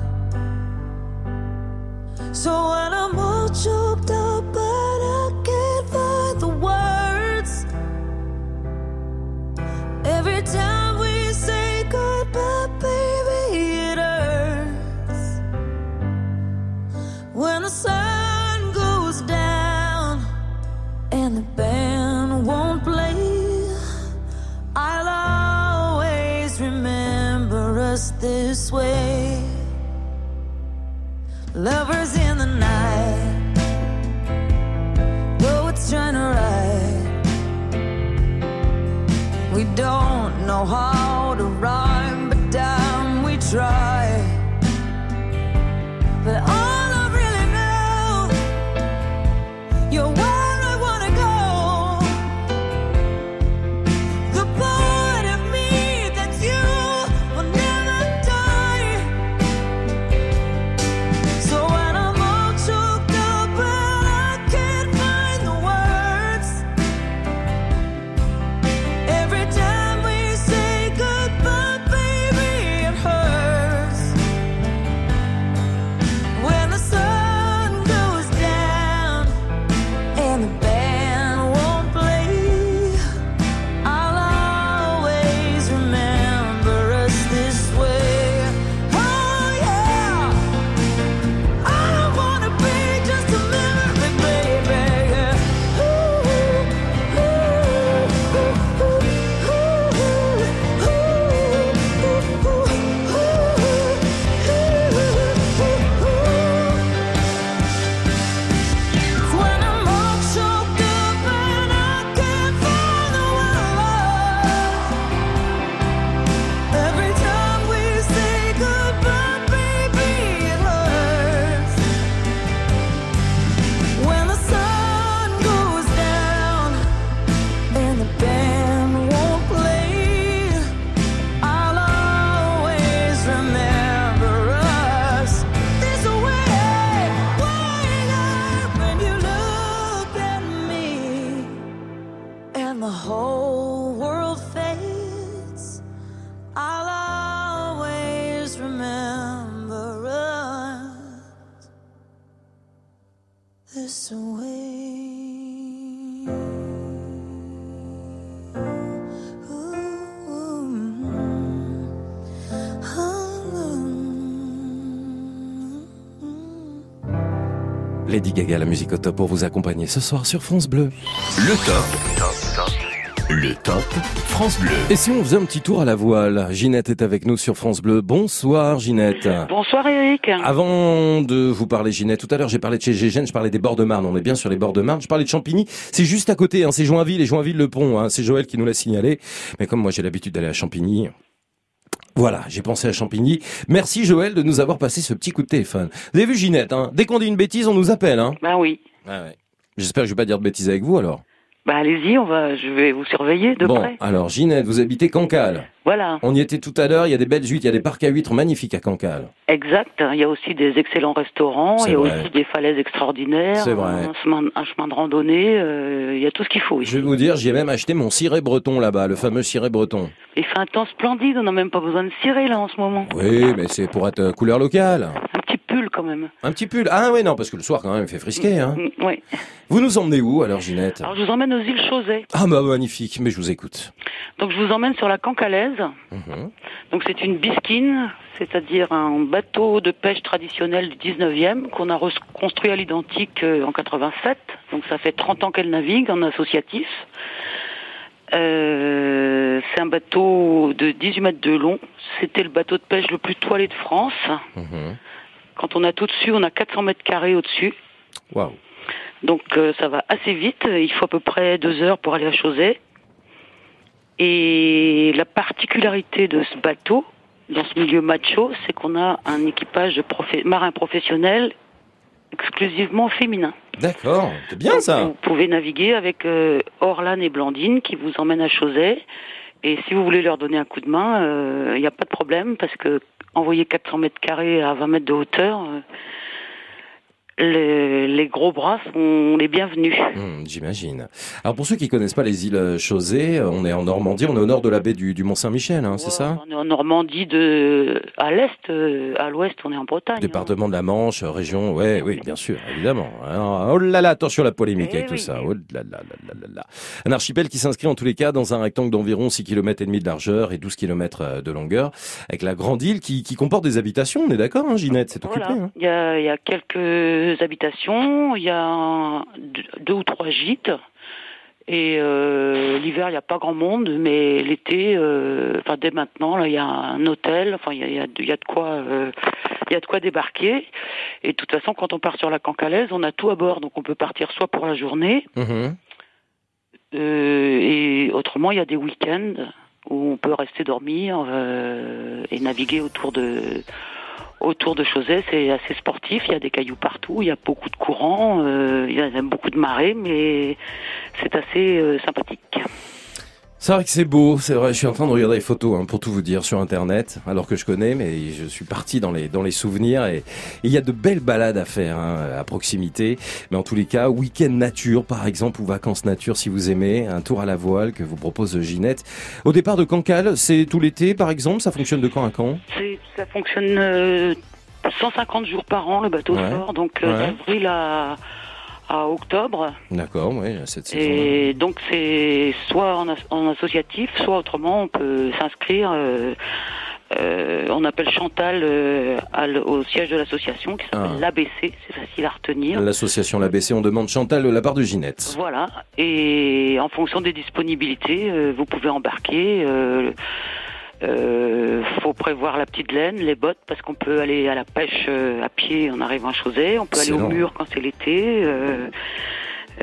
Gaga, la musique au top pour vous accompagner ce soir sur France Bleu. Le top. Le top France Bleu. Et si on faisait un petit tour à la voile Ginette est avec nous sur France Bleu. Bonsoir Ginette. Bonsoir Eric. Avant de vous parler Ginette, tout à l'heure j'ai parlé de chez Gégène, je parlais des bords de Marne, on est bien sur les bords de Marne, je parlais de Champigny, c'est juste à côté, hein, c'est Joinville et Joinville-le-Pont, hein, c'est Joël qui nous l'a signalé, mais comme moi j'ai l'habitude d'aller à Champigny, voilà, j'ai pensé à Champigny. Merci Joël de nous avoir passé ce petit coup de téléphone. Vous avez vu Ginette, hein dès qu'on dit une bêtise, on nous appelle. Hein Bah oui. Ah ouais. J'espère que je vais pas dire de bêtises avec vous alors. Bah allez-y, on va, je vais vous surveiller de bon, près. alors Ginette, vous habitez Cancale. Voilà. On y était tout à l'heure, il y a des belles huîtres, il y a des parcs à huîtres magnifiques à Cancale. Exact. Il y a aussi des excellents restaurants, il y a vrai. aussi des falaises extraordinaires, C'est vrai. Un, chemin, un chemin de randonnée, euh, il y a tout ce qu'il faut ici. Je vais vous dire, j'ai même acheté mon ciré breton là-bas, le fameux ciré breton. Il fait un temps splendide, on n'a même pas besoin de cirer là en ce moment. Oui, mais c'est pour être euh, couleur locale. Un petit pull quand même. Un petit pull. Ah oui, non, parce que le soir quand même, il fait frisquer. Hein. Mm, Oui. Vous nous emmenez où alors, Ginette? Alors je vous emmène aux îles Chausey. Ah bah magnifique, mais je vous écoute. Donc je vous emmène sur la Cancalaise. Mhm. Donc c'est une bisquine, c'est-à-dire un bateau de pêche traditionnel du 19e qu'on a reconstruit à l'identique euh, en 87. Donc ça fait 30 ans qu'elle navigue en associatif. Euh, c'est un bateau de 18 mètres de long. C'était le bateau de pêche le plus toilé de France. Mhm. Quand on a tout dessus, on a 400 mètres carrés au-dessus. Waouh. Donc euh, ça va assez vite. Il faut à peu près deux heures pour aller à Chausey. Et la particularité de ce bateau, dans ce milieu macho, c'est qu'on a un équipage de profe- marins professionnels exclusivement féminin. D'accord, c'est bien ça. Vous pouvez naviguer avec euh, Orlan et Blandine qui vous emmènent à Chausey. Et si vous voulez leur donner un coup de main, euh, il n'y a pas de problème parce que envoyer 400 mètres carrés à 20 mètres de hauteur, euh, les, les gros bras sont les bienvenus. Hmm, J'imagine. Alors pour ceux qui connaissent pas les îles euh, Chausey, euh, on est en Normandie, on est au nord de la baie du, du Mont Saint-Michel, hein, c'est ça? On est en Normandie de à l'est, euh, à l'ouest, on est en Bretagne. Département de la Manche, région, ouais, oui, bien sûr, évidemment. Alors, oh là là, attention à la polémique Eh avec tout ça. Oh là là là là là là. Un archipel qui s'inscrit en tous les cas dans un rectangle d'environ 6 km et demi de largeur et 12 km de longueur, avec la grande île qui, qui comporte des habitations, on est d'accord, hein, Ginette, c'est occupé. Voilà. hein? Il y, a, il y a quelques habitations, il y a deux, ou trois gîtes. Et euh, l'hiver, il n'y a pas grand monde, mais l'été, euh, enfin dès maintenant, là, il y a un hôtel. Enfin, il y a, il y a de- il y a de quoi, euh, il y a de quoi débarquer. Et de toute façon, quand on part sur la Cancalaise, on a tout à bord, donc on peut partir soit pour la journée, Mhm. et autrement, il y a des week-ends où on peut rester dormir et naviguer autour de autour de Chausey. C'est assez sportif. Il y a des cailloux partout. Il y a beaucoup de courants. euh, il y a beaucoup de marées, mais c'est assez euh, sympathique. C'est vrai que c'est beau, c'est vrai. Je suis en train de regarder les photos, hein, pour tout vous dire, sur Internet, alors que je connais, mais je suis parti dans les dans les souvenirs et il y a de belles balades à faire hein, à proximité. Mais en tous les cas, week-end nature, par exemple, ou vacances nature, si vous aimez, un tour à la voile que vous propose Ginette. Au départ de Cancale, c'est tout l'été, par exemple. Ça fonctionne de quand à quand? Ça fonctionne euh, 150 jours par an le bateau Ouais. sort, donc euh, Ouais. d'avril à à octobre. D'accord, oui, cette saison. Et donc c'est soit en, as- en associatif, soit autrement on peut s'inscrire. euh, euh, on appelle Chantal euh, au siège de l'association qui s'appelle Ah. l'ABC, c'est facile à retenir. L'association l'ABC, on demande Chantal de la part de Ginette. Voilà, et en fonction des disponibilités, vous pouvez embarquer. Euh, faut prévoir la petite laine, les bottes, parce qu'on peut aller à la pêche euh, à pied en arrivant à Chausey. On peut aller au mur quand c'est l'été. euh,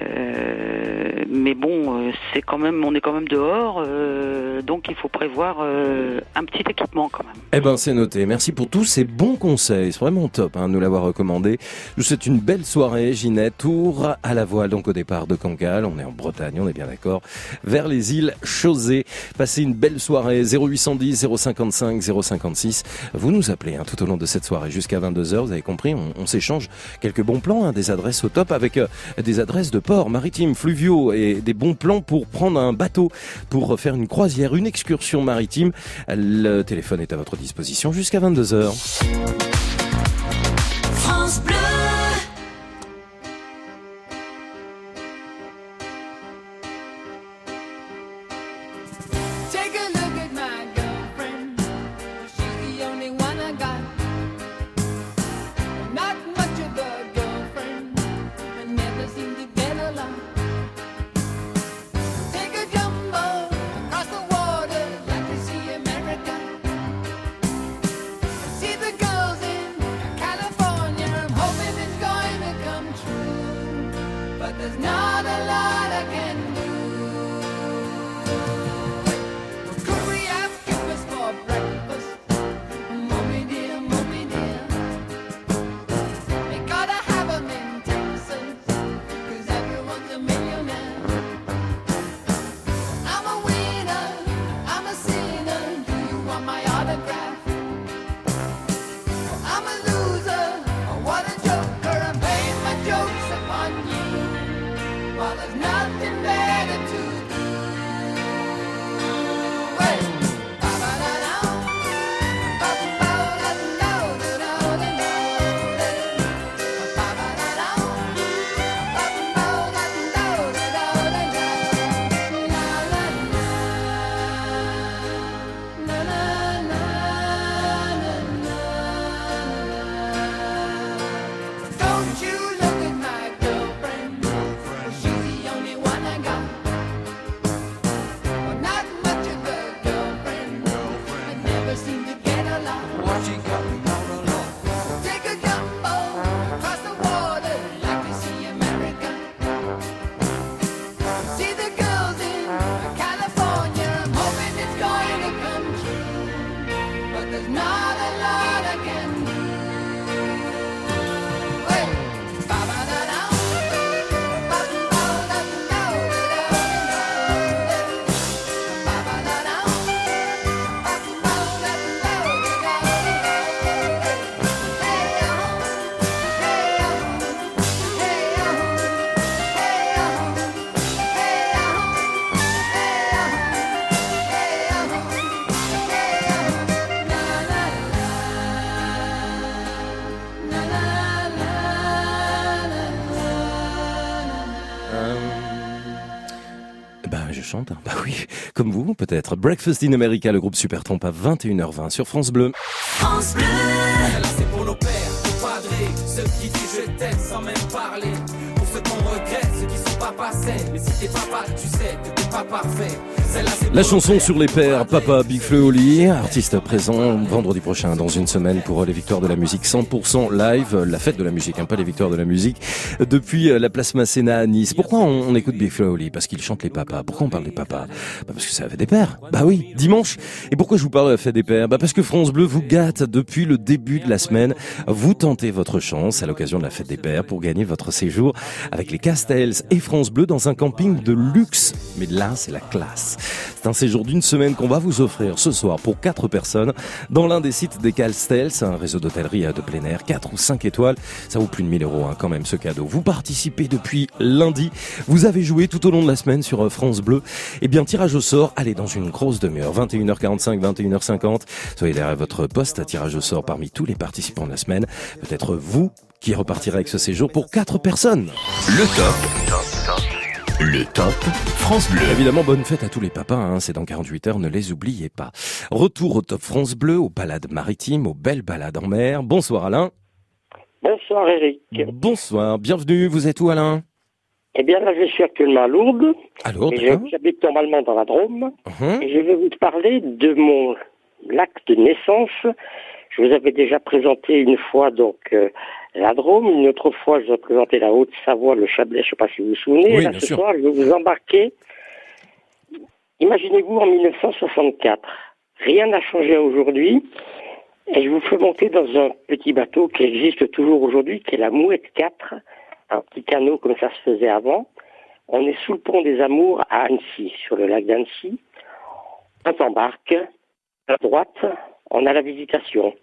euh, mais bon, euh, c'est quand même, on est quand même dehors, euh, donc il faut prévoir euh, un petit équipement quand même. Eh ben, c'est noté. Merci pour tous ces bons conseils. C'est vraiment top hein, de nous l'avoir recommandé. Je vous souhaite une belle soirée, Ginette. Tour à la voile, donc au départ de Cancale. On est en Bretagne, on est bien d'accord. Vers les îles Chausey. Passez une belle soirée. 0810 055 056. Vous nous appelez hein, tout au long de cette soirée jusqu'à 22h. Vous avez compris, on, on s'échange quelques bons plans, hein, des adresses au top avec euh, des adresses de ports maritimes, fluviaux et des bons plans pour prendre un bateau, pour faire une croisière, une excursion maritime. Le téléphone est à votre disposition jusqu'à 22h. Comme vous, peut-être. Breakfast in America, le groupe Super Trompe à 21h20 sur France Bleu. France Bleu. C'est pour nos pères, nos padrés, ceux qui disent je t'aime sans même parler. Pour ceux qu'on regrette, ceux qui sont pas passés. Mais si t'es papa, tu sais que t'es pas parfait. La chanson sur les pères, Papa Big Flo et Oli, artiste présent vendredi prochain dans une semaine pour les victoires de la musique 100% live, la fête de la musique, hein, pas les victoires de la musique, depuis euh, la place Masséna à Nice. Pourquoi on, écoute Big Flo et Oli Parce qu'ils chantent les papas. Pourquoi on parle des papas? Bah Parce que la fête des pères. Bah oui, dimanche. Et pourquoi je vous parle de la fête des pères? Bah parce que France Bleu vous gâte depuis le début de la semaine. Vous tentez votre chance à l'occasion de la fête des pères pour gagner votre séjour avec les Castells et France Bleu dans un camping de luxe. Mais là, c'est la classe. C'est un séjour d'une semaine qu'on va vous offrir ce soir pour quatre personnes dans l'un des sites des Castells, un réseau d'hôtellerie de plein air, 4 ou 5 étoiles. Ça vaut plus de 1000 euros hein, quand même ce cadeau. Vous participez depuis lundi. Vous avez joué tout au long de la semaine sur euh, France Bleu. Eh bien, tirage au sort, allez dans une grosse demi-heure, 21h45, 21h50. Soyez derrière votre poste, tirage au sort parmi tous les participants de la semaine. Peut-être vous qui repartirez avec ce séjour pour quatre personnes. Le top. Le top France Bleu. Évidemment, bonne fête à tous les papas, hein, c'est dans 48 heures, ne les oubliez pas. Retour au top France Bleu, aux balades maritimes, aux belles balades en mer. Bonsoir Alain. Bonsoir Eric. Bonsoir, bienvenue, vous êtes où Alain? Eh bien là, je suis actuellement à Lourdes. À Lourdes, J'habite normalement dans la Drôme. Mhm. Et je vais vous parler de mon acte de naissance. Je vous avais déjà présenté une fois donc euh, la Drôme, une autre fois je vous ai présenté la Haute-Savoie, le Chablais, je ne sais pas si vous vous souvenez. Oui, Là, ce sûr. soir, je vais vous embarquer. Imaginez-vous en 1964. Rien n'a changé aujourd'hui. Et je vous fais monter dans un petit bateau qui existe toujours aujourd'hui, qui est la Mouette 4, un petit canot comme ça se faisait avant. On est sous le pont des Amours à Annecy, sur le lac d'Annecy. On s'embarque. À droite, on a la visitation,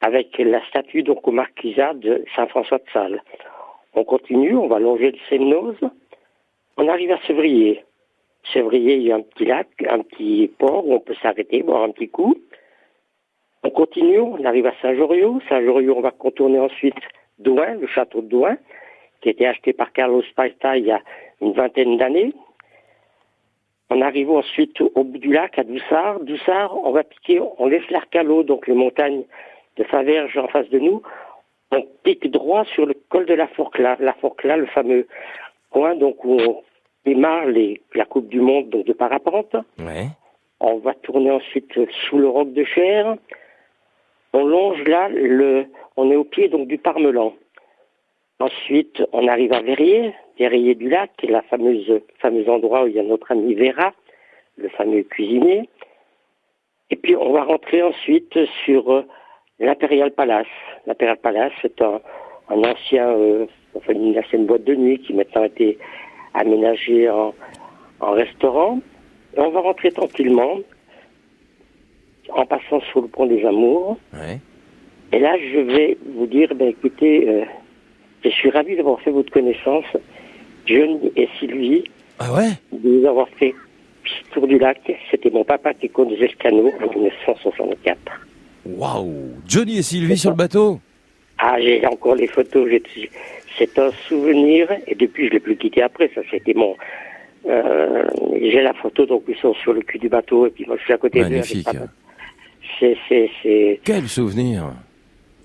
avec la statue donc au marquisat de Saint-François de Sales. On continue, on va longer le Semnose. On arrive à Sevrier. Sevrier, il y a un petit lac, un petit port où on peut s'arrêter, boire un petit coup. On continue, on arrive à Saint-Joriot. Saint-Joriot, on va contourner ensuite Douin, le château de Douin, qui a été acheté par Carlos Paita il y a une vingtaine d'années. On arrive ensuite au bout du lac, à Doussard. Doussard, on va piquer, on laisse l'Arcalo, donc les montagnes de Faverges en face de nous. On pique droit sur le col de la Forclaz. La Forclaz, le fameux coin donc où on démarre les, la Coupe du Monde donc de parapente. Ouais. On va tourner ensuite sous le roc de Cher. On longe là, le, on est au pied donc du Parmelan. Ensuite, on arrive à Verrier, Verrier du Lac, qui est la fameuse, fameux endroit où il y a notre ami Vera, le fameux cuisinier. Et puis, on va rentrer ensuite sur euh, l'Imperial Palace. L'Imperial Palace, c'est un, un ancien, euh, enfin, une ancienne boîte de nuit qui maintenant a été aménagée en, en restaurant. Et on va rentrer tranquillement, en passant sur le pont des Amours. Et là, je vais vous dire, ben écoutez, euh, je suis ravi d'avoir fait votre connaissance, Johnny et Sylvie. Ah ouais? De vous avoir fait tour du lac. C'était mon papa qui conduisait le canot en 1964. Waouh Johnny et Sylvie sur le bateau Ah, j'ai encore les photos. C'est un souvenir. Et depuis, je l'ai plus quitté après. Ça, c'était mon. Euh, j'ai la photo, donc ils sont sur le cul du bateau. Et puis moi, je suis à côté d'eux. Magnifique. C'est, c'est, c'est. Quel souvenir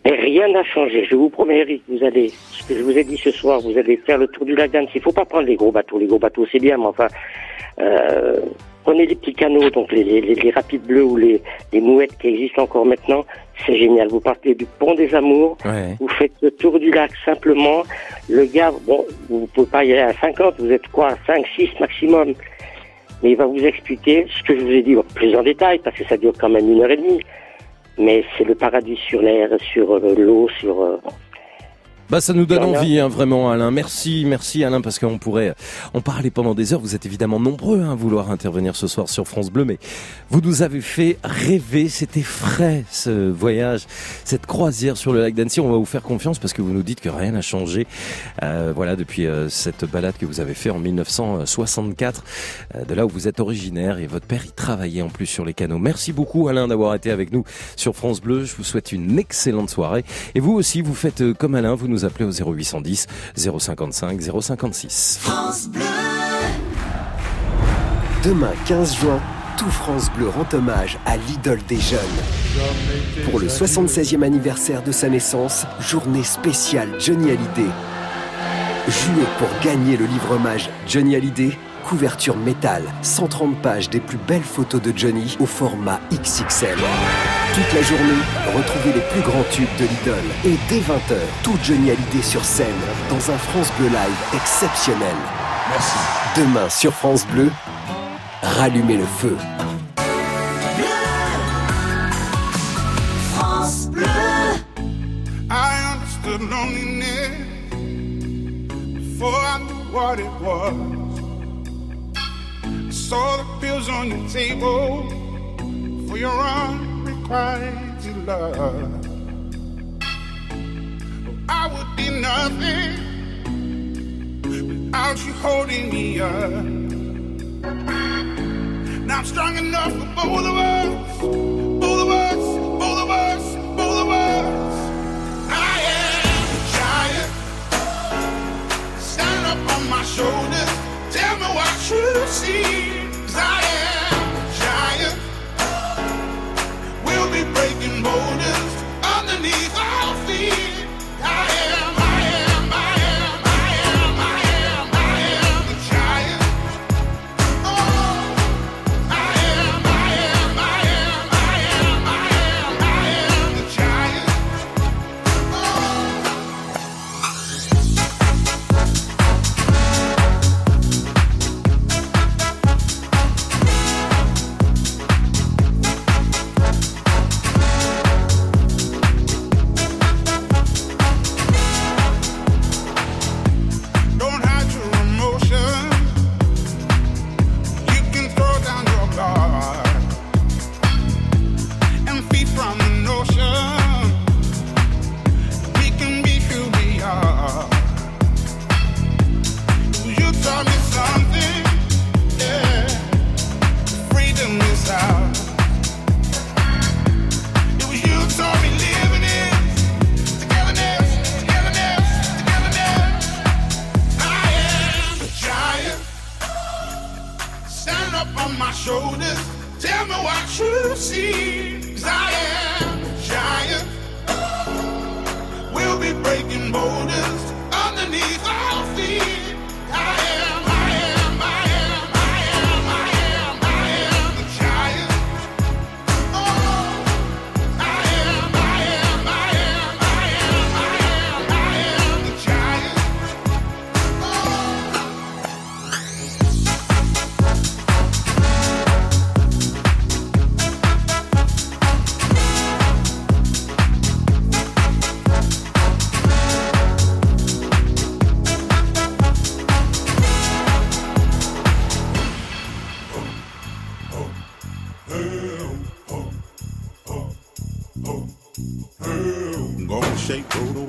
Et rien n'a changé. Je vous promets, Eric, vous allez, ce que je vous ai dit ce soir, vous allez faire le tour du lac d'Annecy. Il faut pas prendre les gros bateaux. Les gros bateaux, c'est bien, mais enfin, euh, prenez les petits canaux, donc les, les, les- les rapides bleus ou les, les mouettes qui existent encore maintenant. C'est génial. Vous partez du pont des Amours. Ouais. Vous faites le tour du lac simplement. Le gars, bon, vous pouvez pas y aller à 50, vous êtes quoi, 5, 6 maximum. Mais il va vous expliquer ce que je vous ai dit, plus en détail, parce que ça dure quand même une heure et demie. Mais c'est le paradis sur l'air, sur euh, l'eau, sur... euh, Bah ça nous donne envie, hein, vraiment, Alain. Merci, merci, Alain, parce qu'on pourrait en parler pendant des heures. Vous êtes évidemment nombreux hein, à vouloir intervenir ce soir sur France Bleu, mais vous nous avez fait rêver. C'était frais ce voyage, cette croisière sur le lac d'Annecy. On va vous faire confiance parce que vous nous dites que rien n'a changé. Euh, voilà, depuis euh, cette balade que vous avez fait en 1964, euh, de là où vous êtes originaire et votre père y travaillait en plus sur les canaux. Merci beaucoup, Alain, d'avoir été avec nous sur France Bleu. Je vous souhaite une excellente soirée. Et vous aussi, vous faites euh, comme Alain, vous nous appelez au 0810 055 056. France Bleu. Demain 15 juin, tout France Bleu rend hommage à l'idole des jeunes. Pour le 76e anniversaire de sa naissance, journée spéciale Johnny Hallyday. Jouez pour gagner le livre hommage Johnny Hallyday, couverture métal, 130 pages des plus belles photos de Johnny au format XXL. Toute la journée, retrouvez les plus grands tubes de l'idole. Et dès 20h, tout Johnny Hallyday sur scène, dans un France Bleu Live exceptionnel. Merci. Demain sur France Bleu, rallumez le feu. France Bleu. I understood loneliness before I knew what it was. Saw the pills on your table for your unrequited love. I would be nothing without you holding me up. Now I'm strong enough for both of us, both of us, both of us, both of us. I am a giant. Stand up on my shoulders. Tell me what you see. 'Cause I am a giant. We'll be breaking boulders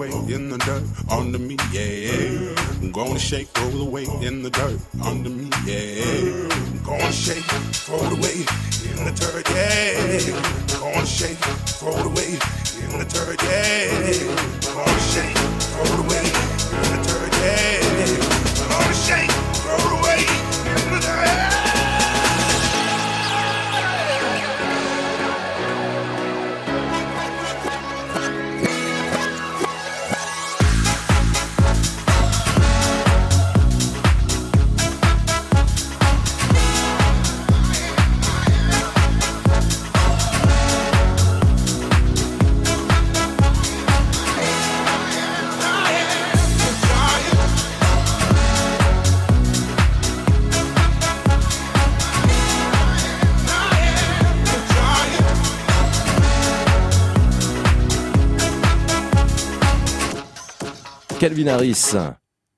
away in the dirt under me, yeah. I'm gonna shake, all the weight in the dirt under me, yeah. I'm gonna shake, throw roll away in the dirt, yeah. I'm gonna shake, throw roll away in the dirt, yeah. I'm gonna shake, throw roll away in the dirt, yeah.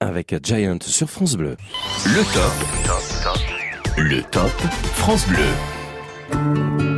Avec Giant sur France Bleu. Le top. Le top France Bleu.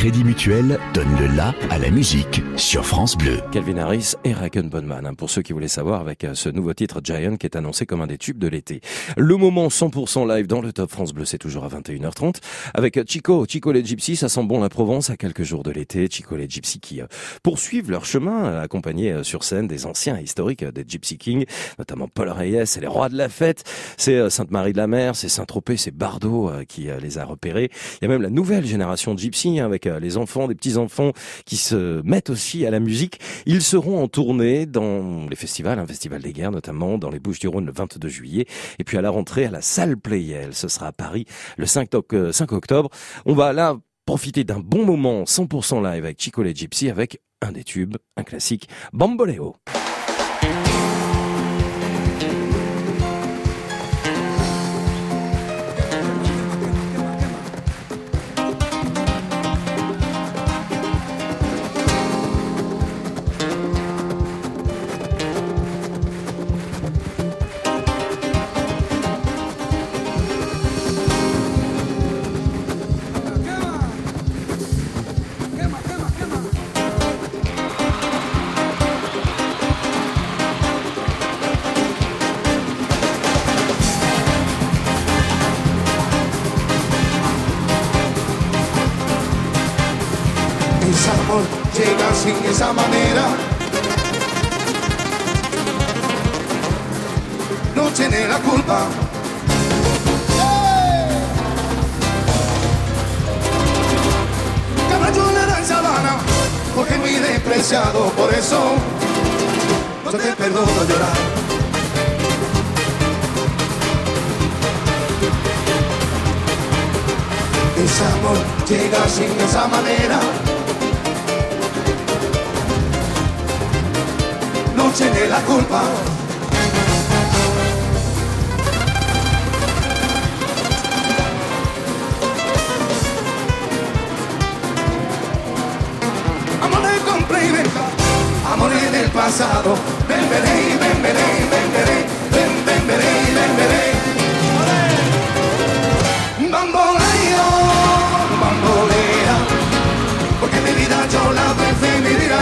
Crédit Mutuel donne le la à la musique sur France Bleu. Calvin Harris et Raken Bonman, hein, pour ceux qui voulaient savoir, avec euh, ce nouveau titre Giant qui est annoncé comme un des tubes de l'été. Le moment 100% live dans le Top France Bleu, c'est toujours à 21h30, avec Chico, Chico les Gypsy, ça sent bon la Provence à quelques jours de l'été, Chico les Gypsy qui euh, poursuivent leur chemin, euh, accompagnés euh, sur scène des anciens historiques euh, des Gypsy Kings, notamment Paul Reyes et les rois de la fête, c'est euh, Sainte-Marie de la Mer, c'est Saint-Tropez, c'est Bardot euh, qui euh, les a repérés. Il y a même la nouvelle génération de Gypsy, hein, avec euh, les enfants, des petits-enfants qui se mettent aussi à la musique. Ils seront en tournée dans les festivals, un festival des guerres notamment, dans les Bouches-du-Rhône le 22 juillet, et puis à la rentrée à la salle Playel, ce sera à Paris le 5, oc- euh, 5 octobre. On va là profiter d'un bon moment 100% live avec Chico les Gypsy avec un des tubes, un classique, Bamboleo.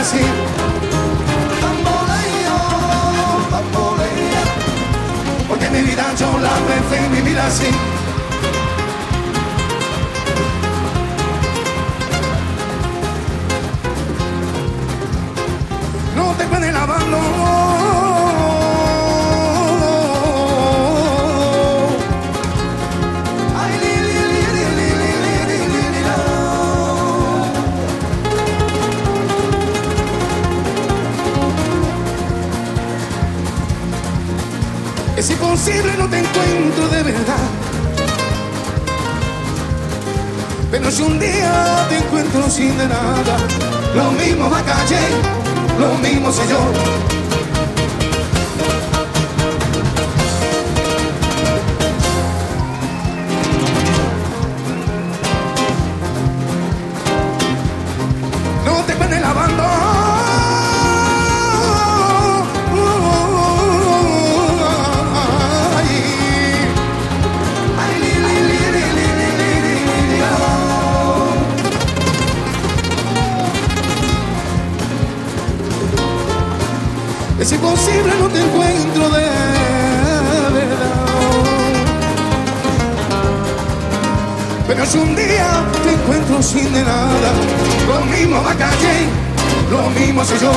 Así. Bamboleo, bambolea, porque mi vida yo la prefiero vivir así. No te pueden abandonar. Imposible, no te encuentro de verdad. Pero si un día te encuentro sin de nada, lo mismo va a calle, lo mismo soy yo. Calle, lo mismo soy yo.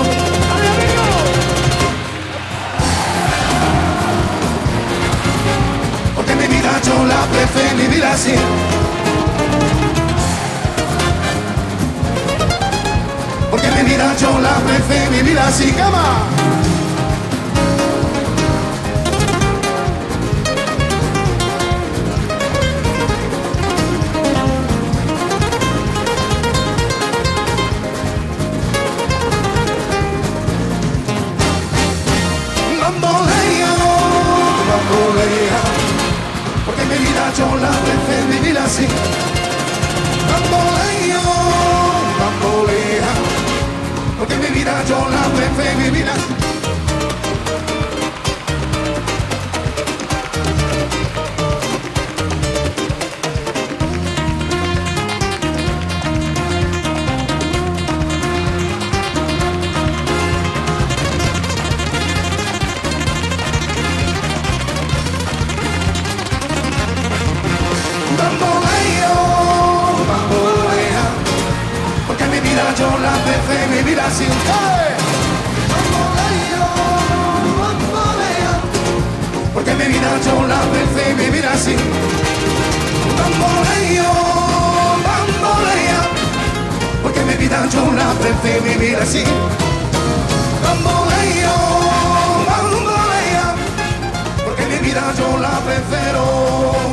Porque mi vida yo la prefiero vivir así. Porque mi vida yo la prefiero vivir así, cama. Yo la chocolate femenil así. Bamboleo, bambolea, porque mi vida yo la prefiero vivir así. Así. Bamboleo, bambolea, porque mi vida yo la prefiero vivir así. Bamboleo, bambolea, porque mi vida yo la prefiero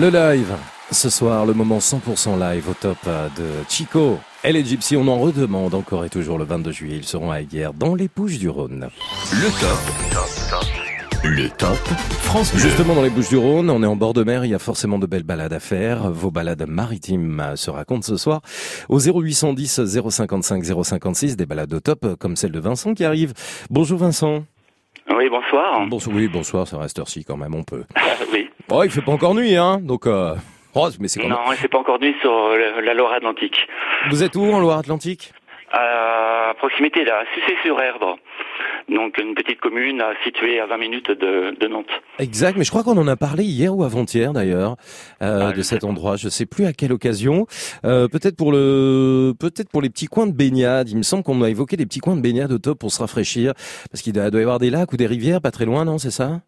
Le live. Ce soir, le moment 100% live au top euh, de Chico. Et les Gypsy, on en redemande encore et toujours le 22 juillet. Ils seront à Aiguerre, dans les Bouches du Rhône. Le top. Le top France Bleu. Justement, dans les Bouches du Rhône, on est en bord de mer, il y a forcément de belles balades à faire. Vos balades maritimes euh, se racontent ce soir au 0810 055 056, des balades au top, euh, comme celle de Vincent qui arrive. Bonjour Vincent. Oui, bonsoir. Bonsoir, oui, bonsoir, ça reste heure-ci quand même, on peut. oui. Oh, il fait pas encore nuit, hein, donc... Euh... Oh, mais c'est quand même... Non, c'est pas encore nuit sur euh, la Loire-Atlantique. Vous êtes où en Loire-Atlantique? À proximité, là, Sucé-sur-Erdre. Donc une petite commune située à 20 minutes de, de Nantes. Exact, mais je crois qu'on en a parlé hier ou avant-hier d'ailleurs euh, de cet endroit. Je sais plus à quelle occasion. Euh, peut-être pour le, peut-être pour les petits coins de baignade. Il me semble qu'on a évoqué des petits coins de baignade au top pour se rafraîchir, parce qu'il doit y avoir des lacs ou des rivières pas très loin, non C'est ça?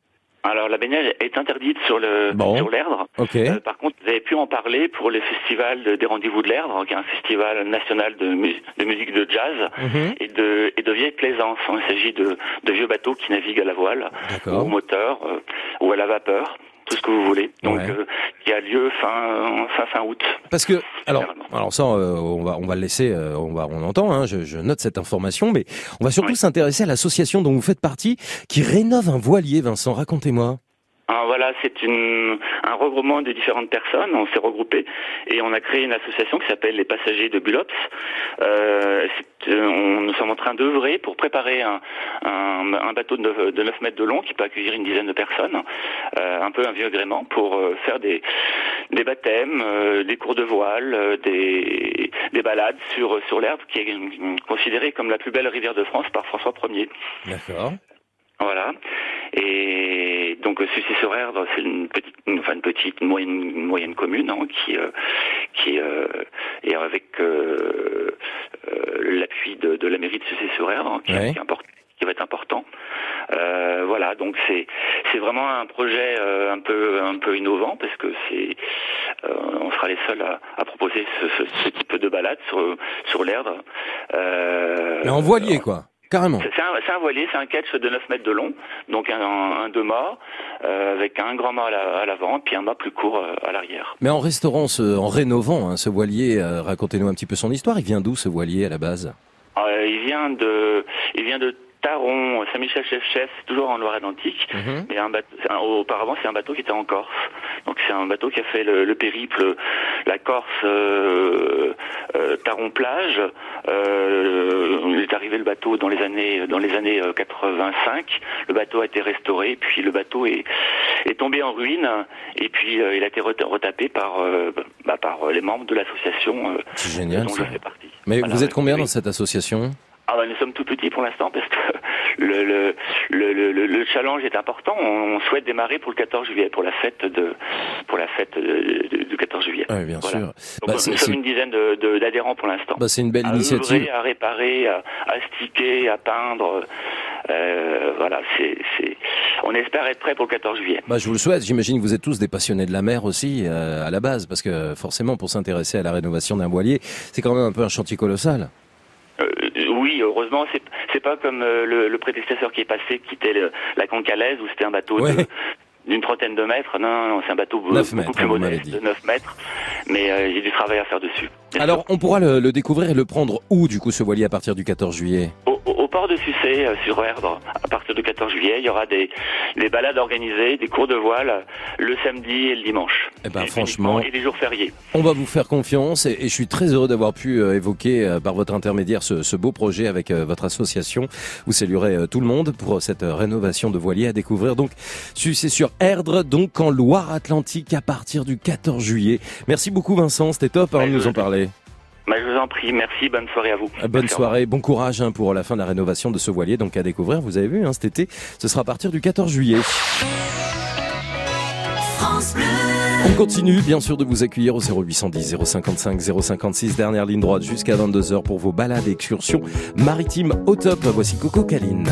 Alors la baignade est interdite sur le Bon. sur l'Erdre. Euh, par contre, vous avez pu en parler pour le festival de- des Rendez-vous de l'Erdre, qui est un festival national de, mu- de musique de jazz Mhm. et de et de vieille plaisance. Il s'agit de, de vieux bateaux qui naviguent à la voile, ou au moteur, euh, ou à la vapeur, tout ce que vous voulez. Donc, Ouais. euh, a lieu fin fin fin août. Parce que alors, alors ça, euh, on va on va le laisser, euh, on va on entend. Hein, je, je note cette information, mais on va surtout s'intéresser à l'association dont vous faites partie, qui rénove un voilier. Vincent, racontez-moi. Ah, voilà, c'est un regroupement de différentes personnes. On s'est regroupés et on a créé une association qui s'appelle les Passagers de Bulops. Euh, euh, on, nous sommes en train d'œuvrer pour préparer un, un, un bateau de 9, de 9 mètres de long qui peut accueillir une dizaine de personnes, euh, un peu un vieux agrément, pour euh, faire des, des baptêmes, des cours de voile, des, des balades sur, sur l'herbe, qui est considérée comme la plus belle rivière de France par François Ier. D'accord. Voilà. Et donc Sucy-sur-Erdre, c'est une petite, une- enfin une petite, une moyenne, une moyenne commune hein, qui, euh, qui euh, est avec euh, euh, l'appui de, de la mairie de Sucy-sur-Erdre, hein, qui, Ouais. qui qui va être important. Euh, voilà, donc c'est c'est vraiment un projet euh, un peu un peu innovant parce que c'est euh, on sera les seuls à, à proposer ce, ce, ce type de balade sur sur l'Erdre. Euh, Mais en voilier, quoi. Carrément. c'est un, voilier, c'est un catch de 9 mètres de long, donc un, un deux mâts, euh, avec un grand mât à la- à l'avant, puis un mât plus court euh, à l'arrière. Mais en restaurant, ce, en rénovant hein, ce voilier, euh, racontez-nous un petit peu son histoire. Il vient d'où ce voilier à la base? Euh, il vient de, il vient de Taron, Saint-Michel-Chef-Chef, toujours en Loire-Atlantique. Mhm. Mais un bateau, auparavant, c'est un bateau qui était en Corse. Donc c'est un bateau qui a fait le, le périple, la Corse, euh, euh, Taron-Plage. Euh, il est arrivé le bateau dans les années dans les années euh, 85. Le bateau a été restauré, puis le bateau est, est tombé en ruine, et puis euh, il a été reta- retapé par euh, bah, par les membres de l'association. euh, C'est génial. dont ça. je fais partie. Mais Voilà, vous êtes combien oui. dans cette association? Ah bah, nous sommes tout petits pour l'instant parce que le, le, le, le, le- le challenge est important. On, souhaite démarrer pour le 14 juillet, pour la fête de pour la fête du 14 juillet. Oui, bien Voilà. sûr. Donc, Bah, nous c'est- sommes une dizaine de- de- d'adhérents pour l'instant. Bah, c'est une belle à initiative. à réparer, à, à sticker, à peindre. Euh, voilà, c'est. On espère être prêt pour le 14 juillet. Bah, je vous le souhaite. J'imagine que vous êtes tous des passionnés de la mer aussi euh, à la base, parce que forcément, pour s'intéresser à la rénovation d'un voilier, c'est quand même un peu un chantier colossal. C'est c'est pas comme euh, le, le prédécesseur qui est passé, qui était le- la Concalaise, où c'était un bateau de- d'une trentaine de mètres. Non, non, non, c'est un bateau beaucoup, mètres, plus m'avez modeste, de 9 mètres. Mais euh, a du travail à faire dessus. Alors, on pourra le, le découvrir et le prendre où, du coup, ce voilier à partir du 14 juillet? Port de Sucé, euh, sur Erdre, à partir du 14 juillet, il y aura des, des balades organisées, des cours de voile, le samedi et le dimanche. Eh ben, Et franchement, Et les jours fériés. on va vous faire confiance et, et je suis très heureux d'avoir pu euh, évoquer euh, par votre intermédiaire ce, ce beau projet avec euh, votre association. Vous saluerez euh, tout le monde pour euh, cette euh, rénovation de voilier à découvrir. Donc, su- c'est sur Erdre, donc en Loire-Atlantique à partir du 14 juillet. Merci beaucoup Vincent, c'était top hein, de nous en parler. Bah, je vous en prie, merci, bonne soirée à vous. Euh, Bonne Merci, soirée, bon courage hein, pour la fin de la rénovation de ce voilier donc à découvrir. Vous avez vu hein, cet été, ce sera à partir du 14 juillet. France Bleu. On continue bien sûr de vous accueillir au 0810 055 056 dernière ligne droite jusqu'à 22h pour vos balades et excursions maritimes au top. Voici Coco Caline.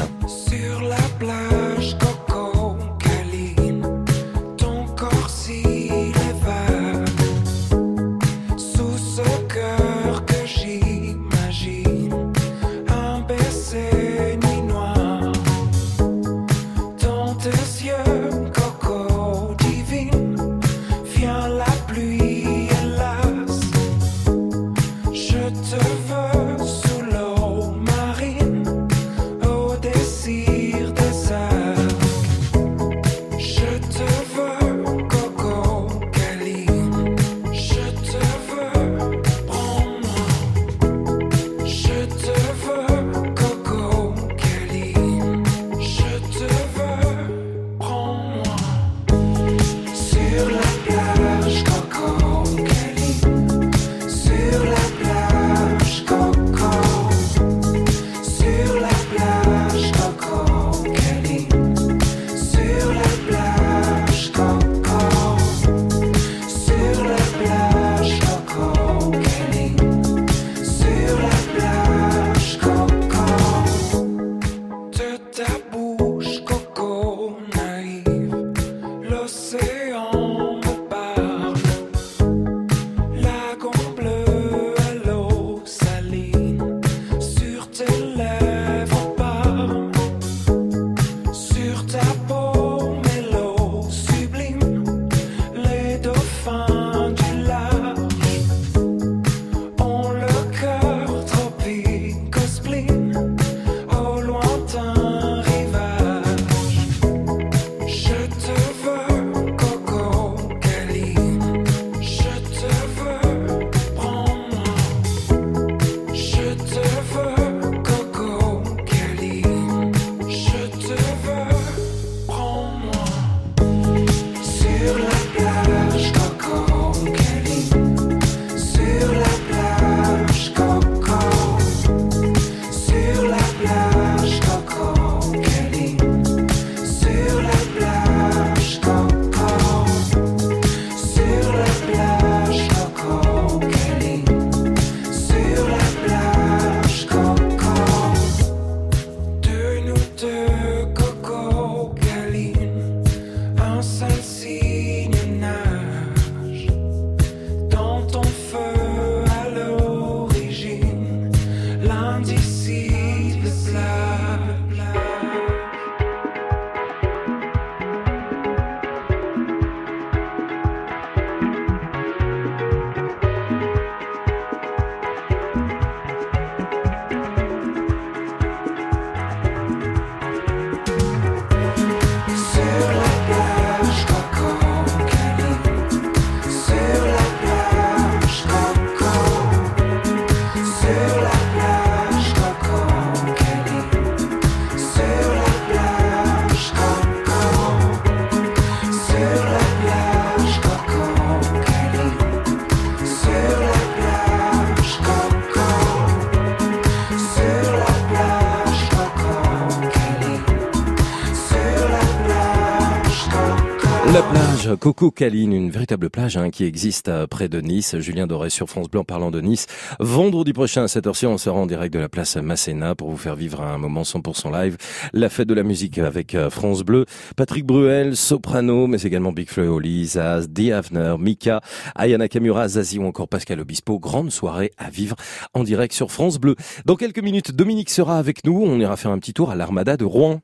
Coco Caline, une véritable plage hein, qui existe euh, près de Nice. Julien Doré sur France Bleu en parlant de Nice. Vendredi prochain à cette heure-ci, on sera en direct de la place Masséna pour vous faire vivre un moment 100% live. La fête de la musique avec euh, France Bleu. Patrick Bruel, soprano, mais également Big Flo Oli, Zaz, Dee Havner, Mika, Ayana Kamura, Zazie ou encore Pascal Obispo. Grande soirée à vivre en direct sur France Bleu. Dans quelques minutes, Dominique sera avec nous. On ira faire un petit tour à l'Armada de Rouen.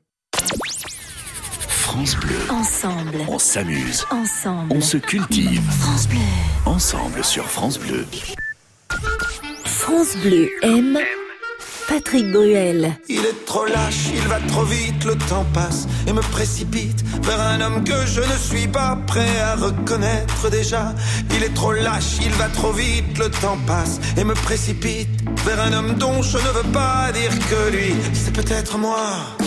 France Bleu. Ensemble. On s'amuse. Ensemble. On se cultive. France Bleu. Ensemble sur France Bleu. France Bleu aime Patrick Bruel. Il est trop lâche, il va trop vite, le temps passe et me précipite vers un homme que je ne suis pas prêt à reconnaître déjà. Il est trop lâche, il va trop vite, le temps passe et me précipite vers un homme dont je ne veux pas dire que lui, c'est peut-être moi.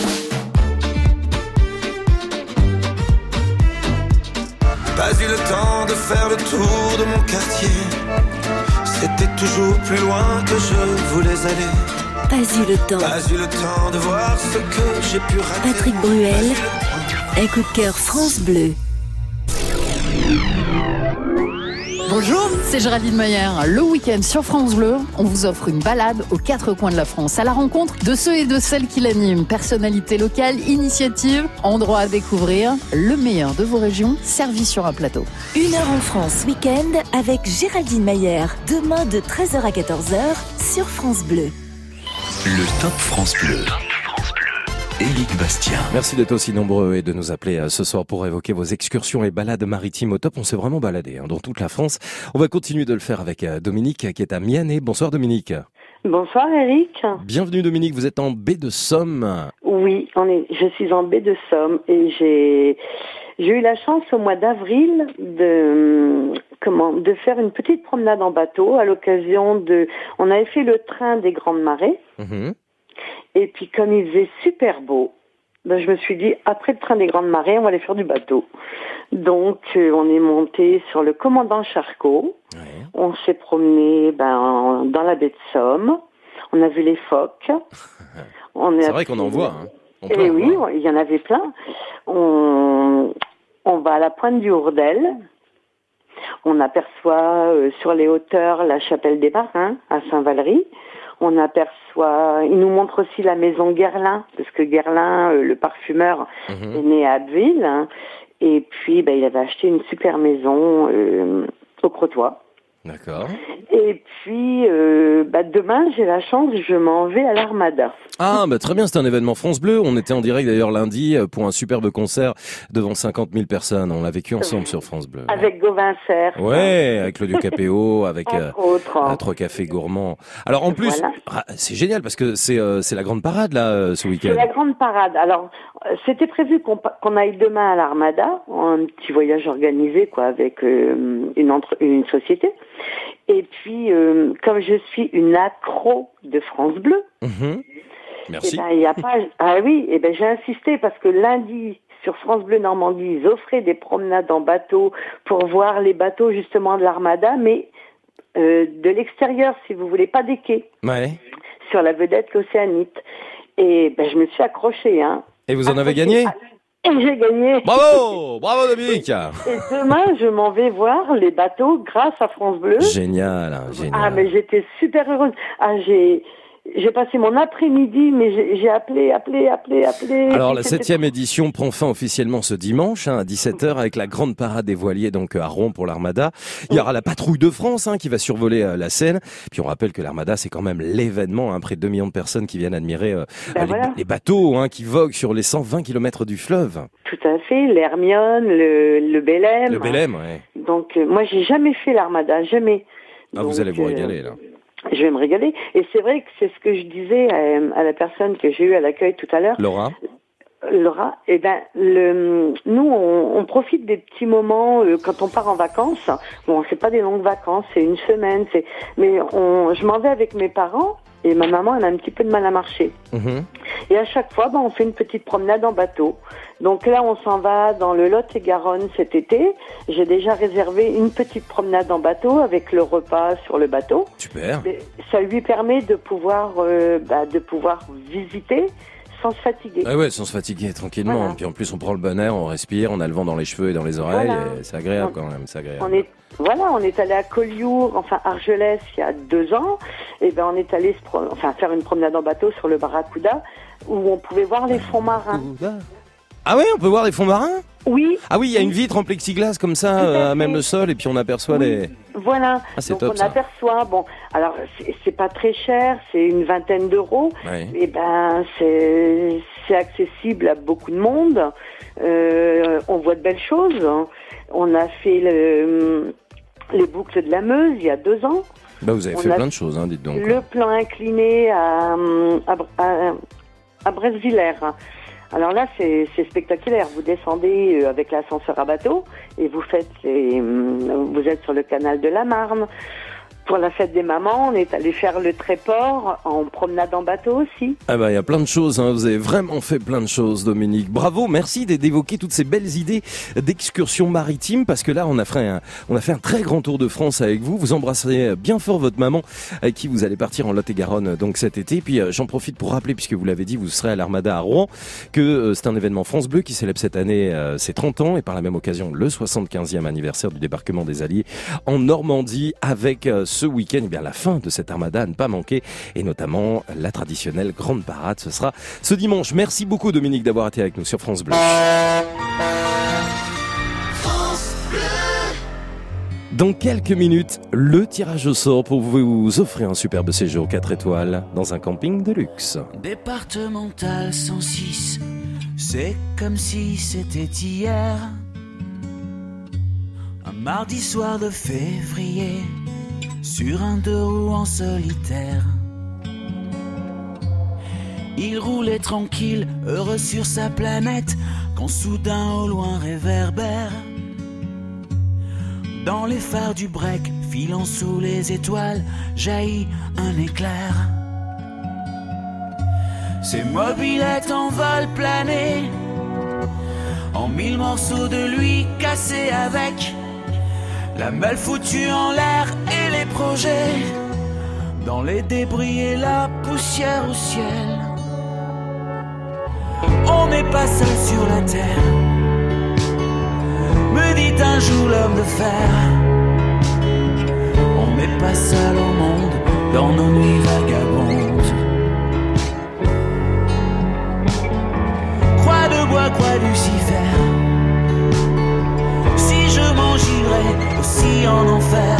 Pas eu le temps de faire le tour de mon quartier. C'était toujours plus loin que je voulais aller. Pas eu le temps. Pas eu le temps de voir ce que j'ai pu rater. Patrick Bruel. Un coup de cœur France Bleu. Bonjour, c'est Géraldine Mayer. Le week-end sur France Bleu, on vous offre une balade aux quatre coins de la France à la rencontre de ceux et de celles qui l'animent. Personnalités locales, initiatives, endroits à découvrir, le meilleur de vos régions servi sur un plateau. Une heure en France week-end avec Géraldine Mayer. Demain de 13h à 14h sur France Bleu. Le Top France Bleu. Éric Bastien. Merci d'être aussi nombreux et de nous appeler euh, ce soir pour évoquer vos excursions et balades maritimes au top. On s'est vraiment baladé hein, dans toute la France. On va continuer de le faire avec euh, Dominique qui est à Mianet. Bonsoir Dominique. Bonsoir Eric. Bienvenue Dominique, vous êtes en baie de Somme. Oui, on est, je suis en baie de Somme et j'ai j'ai eu la chance au mois d'avril de comment de faire une petite promenade en bateau à l'occasion de on avait fait le train des grandes marées Mhm. Et puis comme il faisait super beau ben, je me suis dit après le train des grandes marées on va aller faire du bateau donc euh, on est monté sur le commandant Charcot on s'est promené ben, en- dans la baie de Somme on a vu les phoques C'est vrai qu'on en voit. hein. On eh en oui, voir. il y en avait plein. On, on va à la pointe du Hourdel. On aperçoit euh, sur les hauteurs la chapelle des Marins à Saint-Valery. On aperçoit, il nous montre aussi la maison Guerlain, parce que Guerlain, euh, le parfumeur, Mhm. est né à Abbeville. hein. Et puis, ben, il avait acheté une super maison euh, au Crotoy. D'accord. Et puis, euh, bah, demain, j'ai la chance, je m'en vais à l'Armada. Ah, bah très bien, c'était un événement France Bleu. On était en direct d'ailleurs lundi euh, pour un superbe concert devant 50 000 personnes. On l'a vécu ensemble sur France Bleu. Avec Gauvin Cerf. Ouais, avec Claudio Capéo, avec euh, trois cafés gourmands. Alors en plus, Voilà. ah, c'est génial parce que c'est euh, c'est la grande parade là euh, ce C'est week-end. la grande parade. Alors, euh, c'était prévu qu'on aille demain à l'Armada, un petit voyage organisé quoi avec une, entre- une société. Et puis, euh, comme je suis une accro de France Bleu, Mhm. Merci. eh ben, y a pas. Ah oui, et ben j'ai insisté parce que lundi sur France Bleu Normandie, ils offraient des promenades en bateau pour voir les bateaux justement de l'Armada, mais euh, de l'extérieur, si vous voulez, pas des quais, Ouais. sur la vedette l'Océanite. Et ben je me suis accrochée, hein. Et vous en avez gagné? Et j'ai gagné. Bravo, bravo Dominique. Et demain, je m'en vais voir les bateaux grâce à France Bleu. Génial, hein, génial. Ah, mais j'étais super heureuse. Ah, j'ai, j'ai passé mon après-midi, mais j'ai, appelé, appelé, appelé, appelé. Alors la septième édition prend fin officiellement ce dimanche hein, à 17h avec la grande parade des voiliers donc à Rouen pour l'Armada. Il y aura la patrouille de France hein, qui va survoler euh, la Seine. Puis on rappelle que l'Armada c'est quand même l'événement, hein, près de 2 millions de personnes qui viennent admirer euh, Ben les, voilà. les bateaux hein, qui voguent sur les 120 km du fleuve. Tout à fait, l'Hermione, le, le Bélème. Le Bélème, ouais. Donc, euh, moi, j'ai jamais fait l'Armada, jamais. Ah, vous allez vous euh, régaler là. Je vais me régaler. Et c'est vrai que c'est ce que je disais à, à la personne que j'ai eue à l'accueil tout à l'heure. Laura Laura, eh ben, le, nous, on, on profite des petits moments euh, quand on part en vacances. Bon, c'est pas des longues vacances, c'est une semaine, c'est, mais on, je m'en vais avec mes parents et ma maman, elle a un petit peu de mal à marcher. Mhm. Et à chaque fois, ben, on fait une petite promenade en bateau. Donc là, on s'en va dans le Lot et Garonne cet été. J'ai déjà réservé une petite promenade en bateau avec le repas sur le bateau. Super. Ça lui permet de pouvoir, euh, bah, de pouvoir visiter sans se fatiguer. Ah ouais, sans se fatiguer tranquillement. Voilà. Puis en plus, on prend le bon air, on respire, on a le vent dans les cheveux et dans les oreilles. Voilà. et C'est agréable On- quand même, c'est agréable. On est voilà, on est allé à Collioure, enfin Argelès, il y a deux ans. Et ben on est allé se pro- enfin faire une promenade en bateau sur le Barracuda, où on pouvait voir les fonds marins. Ah ouais, on peut voir les fonds marins? Oui. Ah oui, il y a une vitre en plexiglas comme ça, euh, à même le sol, et puis on aperçoit les... Voilà. Ah, c'est Donc top, on ça. aperçoit. Bon, alors c'est- pas très cher, c'est une vingtaine d'euros. Ouais. Et ben c'est accessible à beaucoup de monde. Euh, on voit de belles choses. On a fait le, les boucles de la Meuse il y a deux ans. Bah vous avez On fait plein de choses, hein, dites donc. Le plan incliné à, à, à, à Bresvillers. Alors là, c'est spectaculaire. Vous descendez euh, avec l'ascenseur à bateau et vous faites hum, vous êtes sur le canal de la Marne. Pour la fête des mamans, on est allé faire le tréport en promenade en bateau aussi. Ah bah il y a plein de choses, hein. vous avez vraiment fait plein de choses Dominique. Bravo, merci d'é- d'évoquer toutes ces belles idées d'excursion maritime parce que là on a fait un, on a fait un très grand tour de France avec vous. Vous embrasserez bien fort votre maman avec qui vous allez partir en Lot-et-Garonne donc cet été. Puis euh, j'en profite pour rappeler puisque vous l'avez dit, vous serez à l'Armada à Rouen que euh, c'est un événement France Bleu qui célèbre cette année euh, ses 30 ans et par la même occasion le 75e anniversaire du débarquement des Alliés en Normandie avec euh, ce week-end eh bien la fin de cette Armada à ne pas manquer et notamment la traditionnelle grande parade. Ce sera ce dimanche. Merci beaucoup Dominique d'avoir été avec nous sur France Bleu. Dans quelques minutes, le tirage au sort pour vous offrir un superbe séjour 4 étoiles dans un camping de luxe. Départemental 106, c'est comme si c'était hier. Un mardi soir de février, sur un deux roues en solitaire. Il roulait tranquille, heureux sur sa planète, quand soudain au loin réverbère. Dans les phares du break, filant sous les étoiles, jaillit un éclair. Ses mobilettes en vol plané, en mille morceaux de lui cassés avec la malle foutue en l'air dans les débris et la poussière au ciel. On n'est pas seul sur la terre, me dit un jour l'homme de fer. On n'est pas seul au monde dans nos nuits vagabondes. Croix de bois, croix Lucifer. Si je m'en girais aussi en enfer,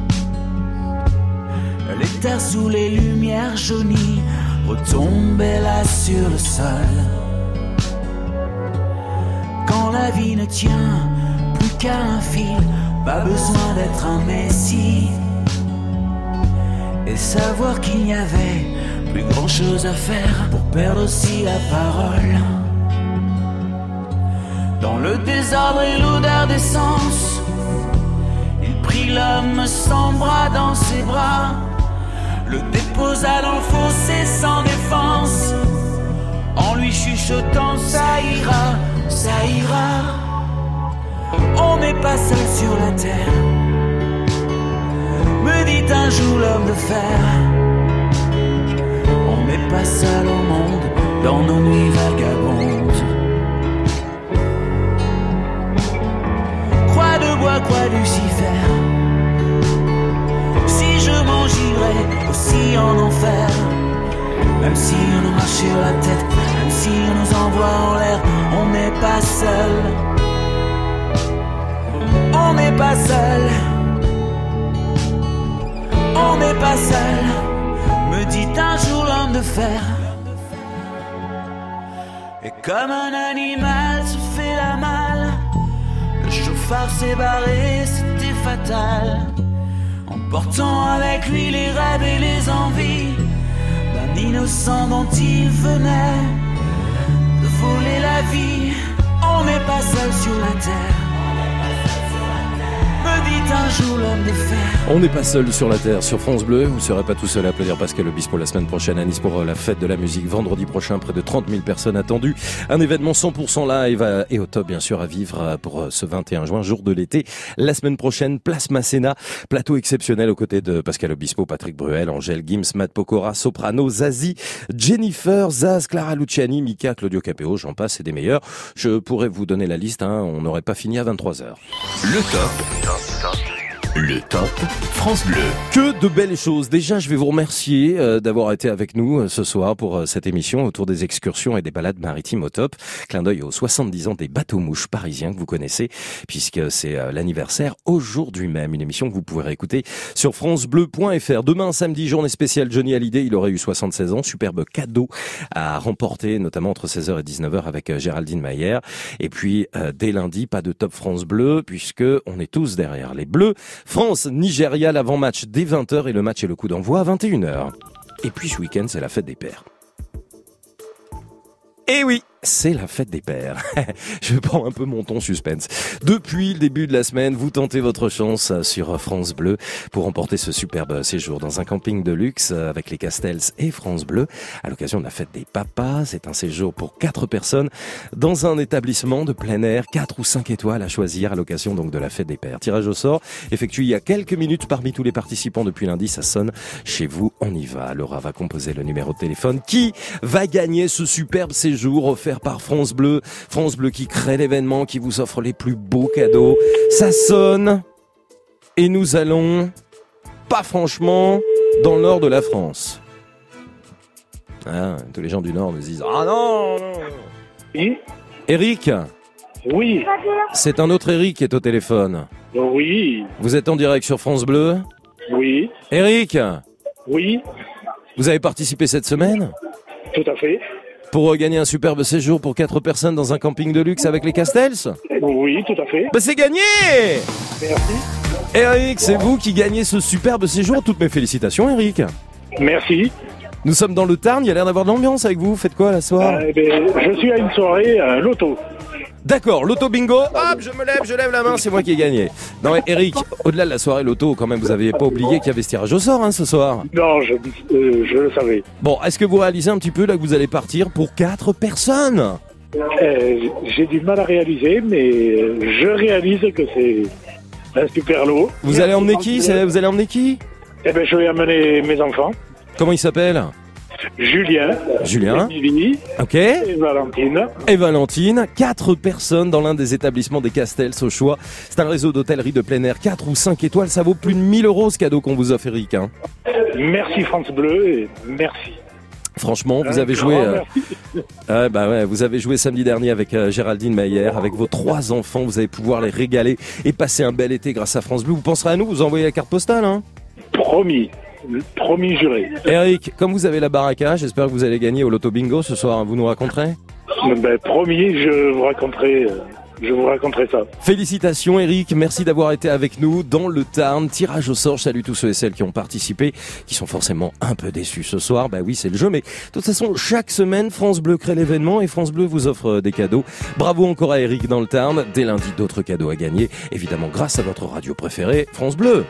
les terres sous les lumières jaunies retombaient là sur le sol. Quand la vie ne tient plus qu'à un fil, pas besoin d'être un messie. Et savoir qu'il n'y avait plus grand chose à faire pour perdre aussi la parole. Dans le désordre et l'odeur d'essence, il prit l'homme sans bras dans ses bras, le déposa dans le fossé sans défense, en lui chuchotant ça ira, ça ira. On n'est pas seul sur la terre, me dit un jour l'homme de fer. On n'est pas seul au monde dans nos nuits vagabondes. Croix de bois, croix Lucifer. Si je m'en girais aussi en enfer, même si on nous marche sur la tête, même si on nous envoie en l'air, on n'est pas seul. On n'est pas seul. On n'est pas seul, me dit un jour l'homme de fer. Et comme un animal se fait la malle, le chauffard s'est barré, c'était fatal. Emportant avec lui les rêves et les envies d'un innocent dont il venait voler la vie. On n'est pas seul sur la terre. On n'est pas seul sur la Terre, sur France Bleu. Vous ne serez pas tout seul à applaudir Pascal Obispo la semaine prochaine à Nice pour euh, la fête de la musique. Vendredi prochain, près de 30 000 personnes attendues. Un événement 100% live et au top, bien sûr, à vivre euh, pour euh, ce 21 juin, jour de l'été. La semaine prochaine, place Masséna. Plateau exceptionnel aux côtés de Pascal Obispo, Patrick Bruel, Angèle Gims, Matt Pokora, Soprano, Zazie, Jennifer, Zaz, Clara Luciani, Mika, Claudio Capéo, j'en passe, c'est des meilleurs. Je pourrais vous donner la liste, hein, on n'aurait pas fini à 23h. Le top. Le top France Bleu. Que de belles choses. Déjà, je vais vous remercier euh, d'avoir été avec nous euh, ce soir pour euh, cette émission autour des excursions et des balades maritimes au top. Clin d'œil aux 70 ans des bateaux-mouches parisiens que vous connaissez, puisque c'est euh, l'anniversaire aujourd'hui même. Une émission que vous pourrez écouter sur francebleu.fr. Demain, samedi, journée spéciale Johnny Hallyday. Il aurait eu 76 ans. Superbe cadeau à remporter, notamment entre 16h et 19h avec euh, Géraldine Maillère. Et puis, euh, dès lundi, pas de top France Bleu, puisque on est tous derrière les Bleus. France, Nigeria, l'avant-match dès 20h et le match et le coup d'envoi à 21h. Et puis ce week-end, c'est la fête des pères. Eh oui, c'est la fête des pères. Je prends un peu mon ton suspense. Depuis le début de la semaine, vous tentez votre chance sur France Bleu pour remporter ce superbe séjour dans un camping de luxe avec les Castels et France Bleu à l'occasion de la fête des papas. C'est un séjour pour quatre personnes dans un établissement de plein air, quatre ou cinq étoiles à choisir à l'occasion donc de la fête des pères. Tirage au sort effectué il y a quelques minutes parmi tous les participants depuis lundi. Ça sonne chez vous. On y va. Laura va composer le numéro de téléphone. Qui va gagner ce superbe séjour offert par France Bleu. France Bleu qui crée l'événement, qui vous offre les plus beaux cadeaux. Ça sonne. Et nous allons, pas franchement, dans le nord de la France. Ah, tous les gens du nord nous disent Ah non, non. Eric Oui. C'est un autre Eric qui est au téléphone. Oui. Vous êtes en direct sur France Bleu Oui. Eric Oui. Vous avez participé cette semaine? Tout à fait. Pour euh, gagner un superbe séjour pour quatre personnes dans un camping de luxe avec les Castels Oui, tout à fait. Bah c'est gagné Merci. Eric, c'est vous qui gagnez ce superbe séjour. Toutes mes félicitations, Eric. Merci. Nous sommes dans le Tarn, il y a l'air d'avoir de l'ambiance avec vous. Faites quoi la soirée Eh ben, je suis à une soirée à loto. D'accord, loto bingo. Hop, je me lève, je lève la main, c'est moi qui ai gagné. Non mais Eric, au-delà de la soirée loto, quand même, vous n'aviez pas oublié qu'il y avait ce tirage au sort hein, ce soir. Non, je, euh, je le savais. Bon, est-ce que vous réalisez un petit peu là que vous allez partir pour quatre personnes? Euh, J'ai du mal à réaliser, mais je réalise que c'est un super lot. Vous allez emmener qui Vous allez emmener qui? Eh ben, je vais amener mes enfants. Comment il s'appelle Julien. Julien. Ok. Et Valentine. et Valentine. Quatre personnes dans l'un des établissements des Castels au choix. C'est un réseau d'hôtellerie de plein air, 4 ou 5 étoiles. Ça vaut plus de 1000 euros ce cadeau qu'on vous offre, Eric. hein. Merci France Bleu et merci. Franchement, vous avez joué. euh, bah ouais, vous avez joué samedi dernier avec euh, Géraldine Maillère, avec vos trois enfants. Vous allez pouvoir les régaler et passer un bel été grâce à France Bleu. Vous penserez à nous, vous envoyez la carte postale. Hein Promis. Promis juré. Eric, comme vous avez la baraka, j'espère que vous allez gagner au loto bingo ce soir. Vous nous raconterez Ben, promis, je vous raconterai, euh, je vous raconterai ça. Félicitations Eric, merci d'avoir été avec nous dans le Tarn. Tirage au sort, je salue tous ceux et celles qui ont participé, qui sont forcément un peu déçus ce soir. Bah oui, c'est le jeu, mais de toute façon, chaque semaine, France Bleu crée l'événement et France Bleu vous offre euh, des cadeaux. Bravo encore à Eric dans le Tarn. Dès lundi, d'autres cadeaux à gagner, évidemment grâce à votre radio préférée, France Bleu.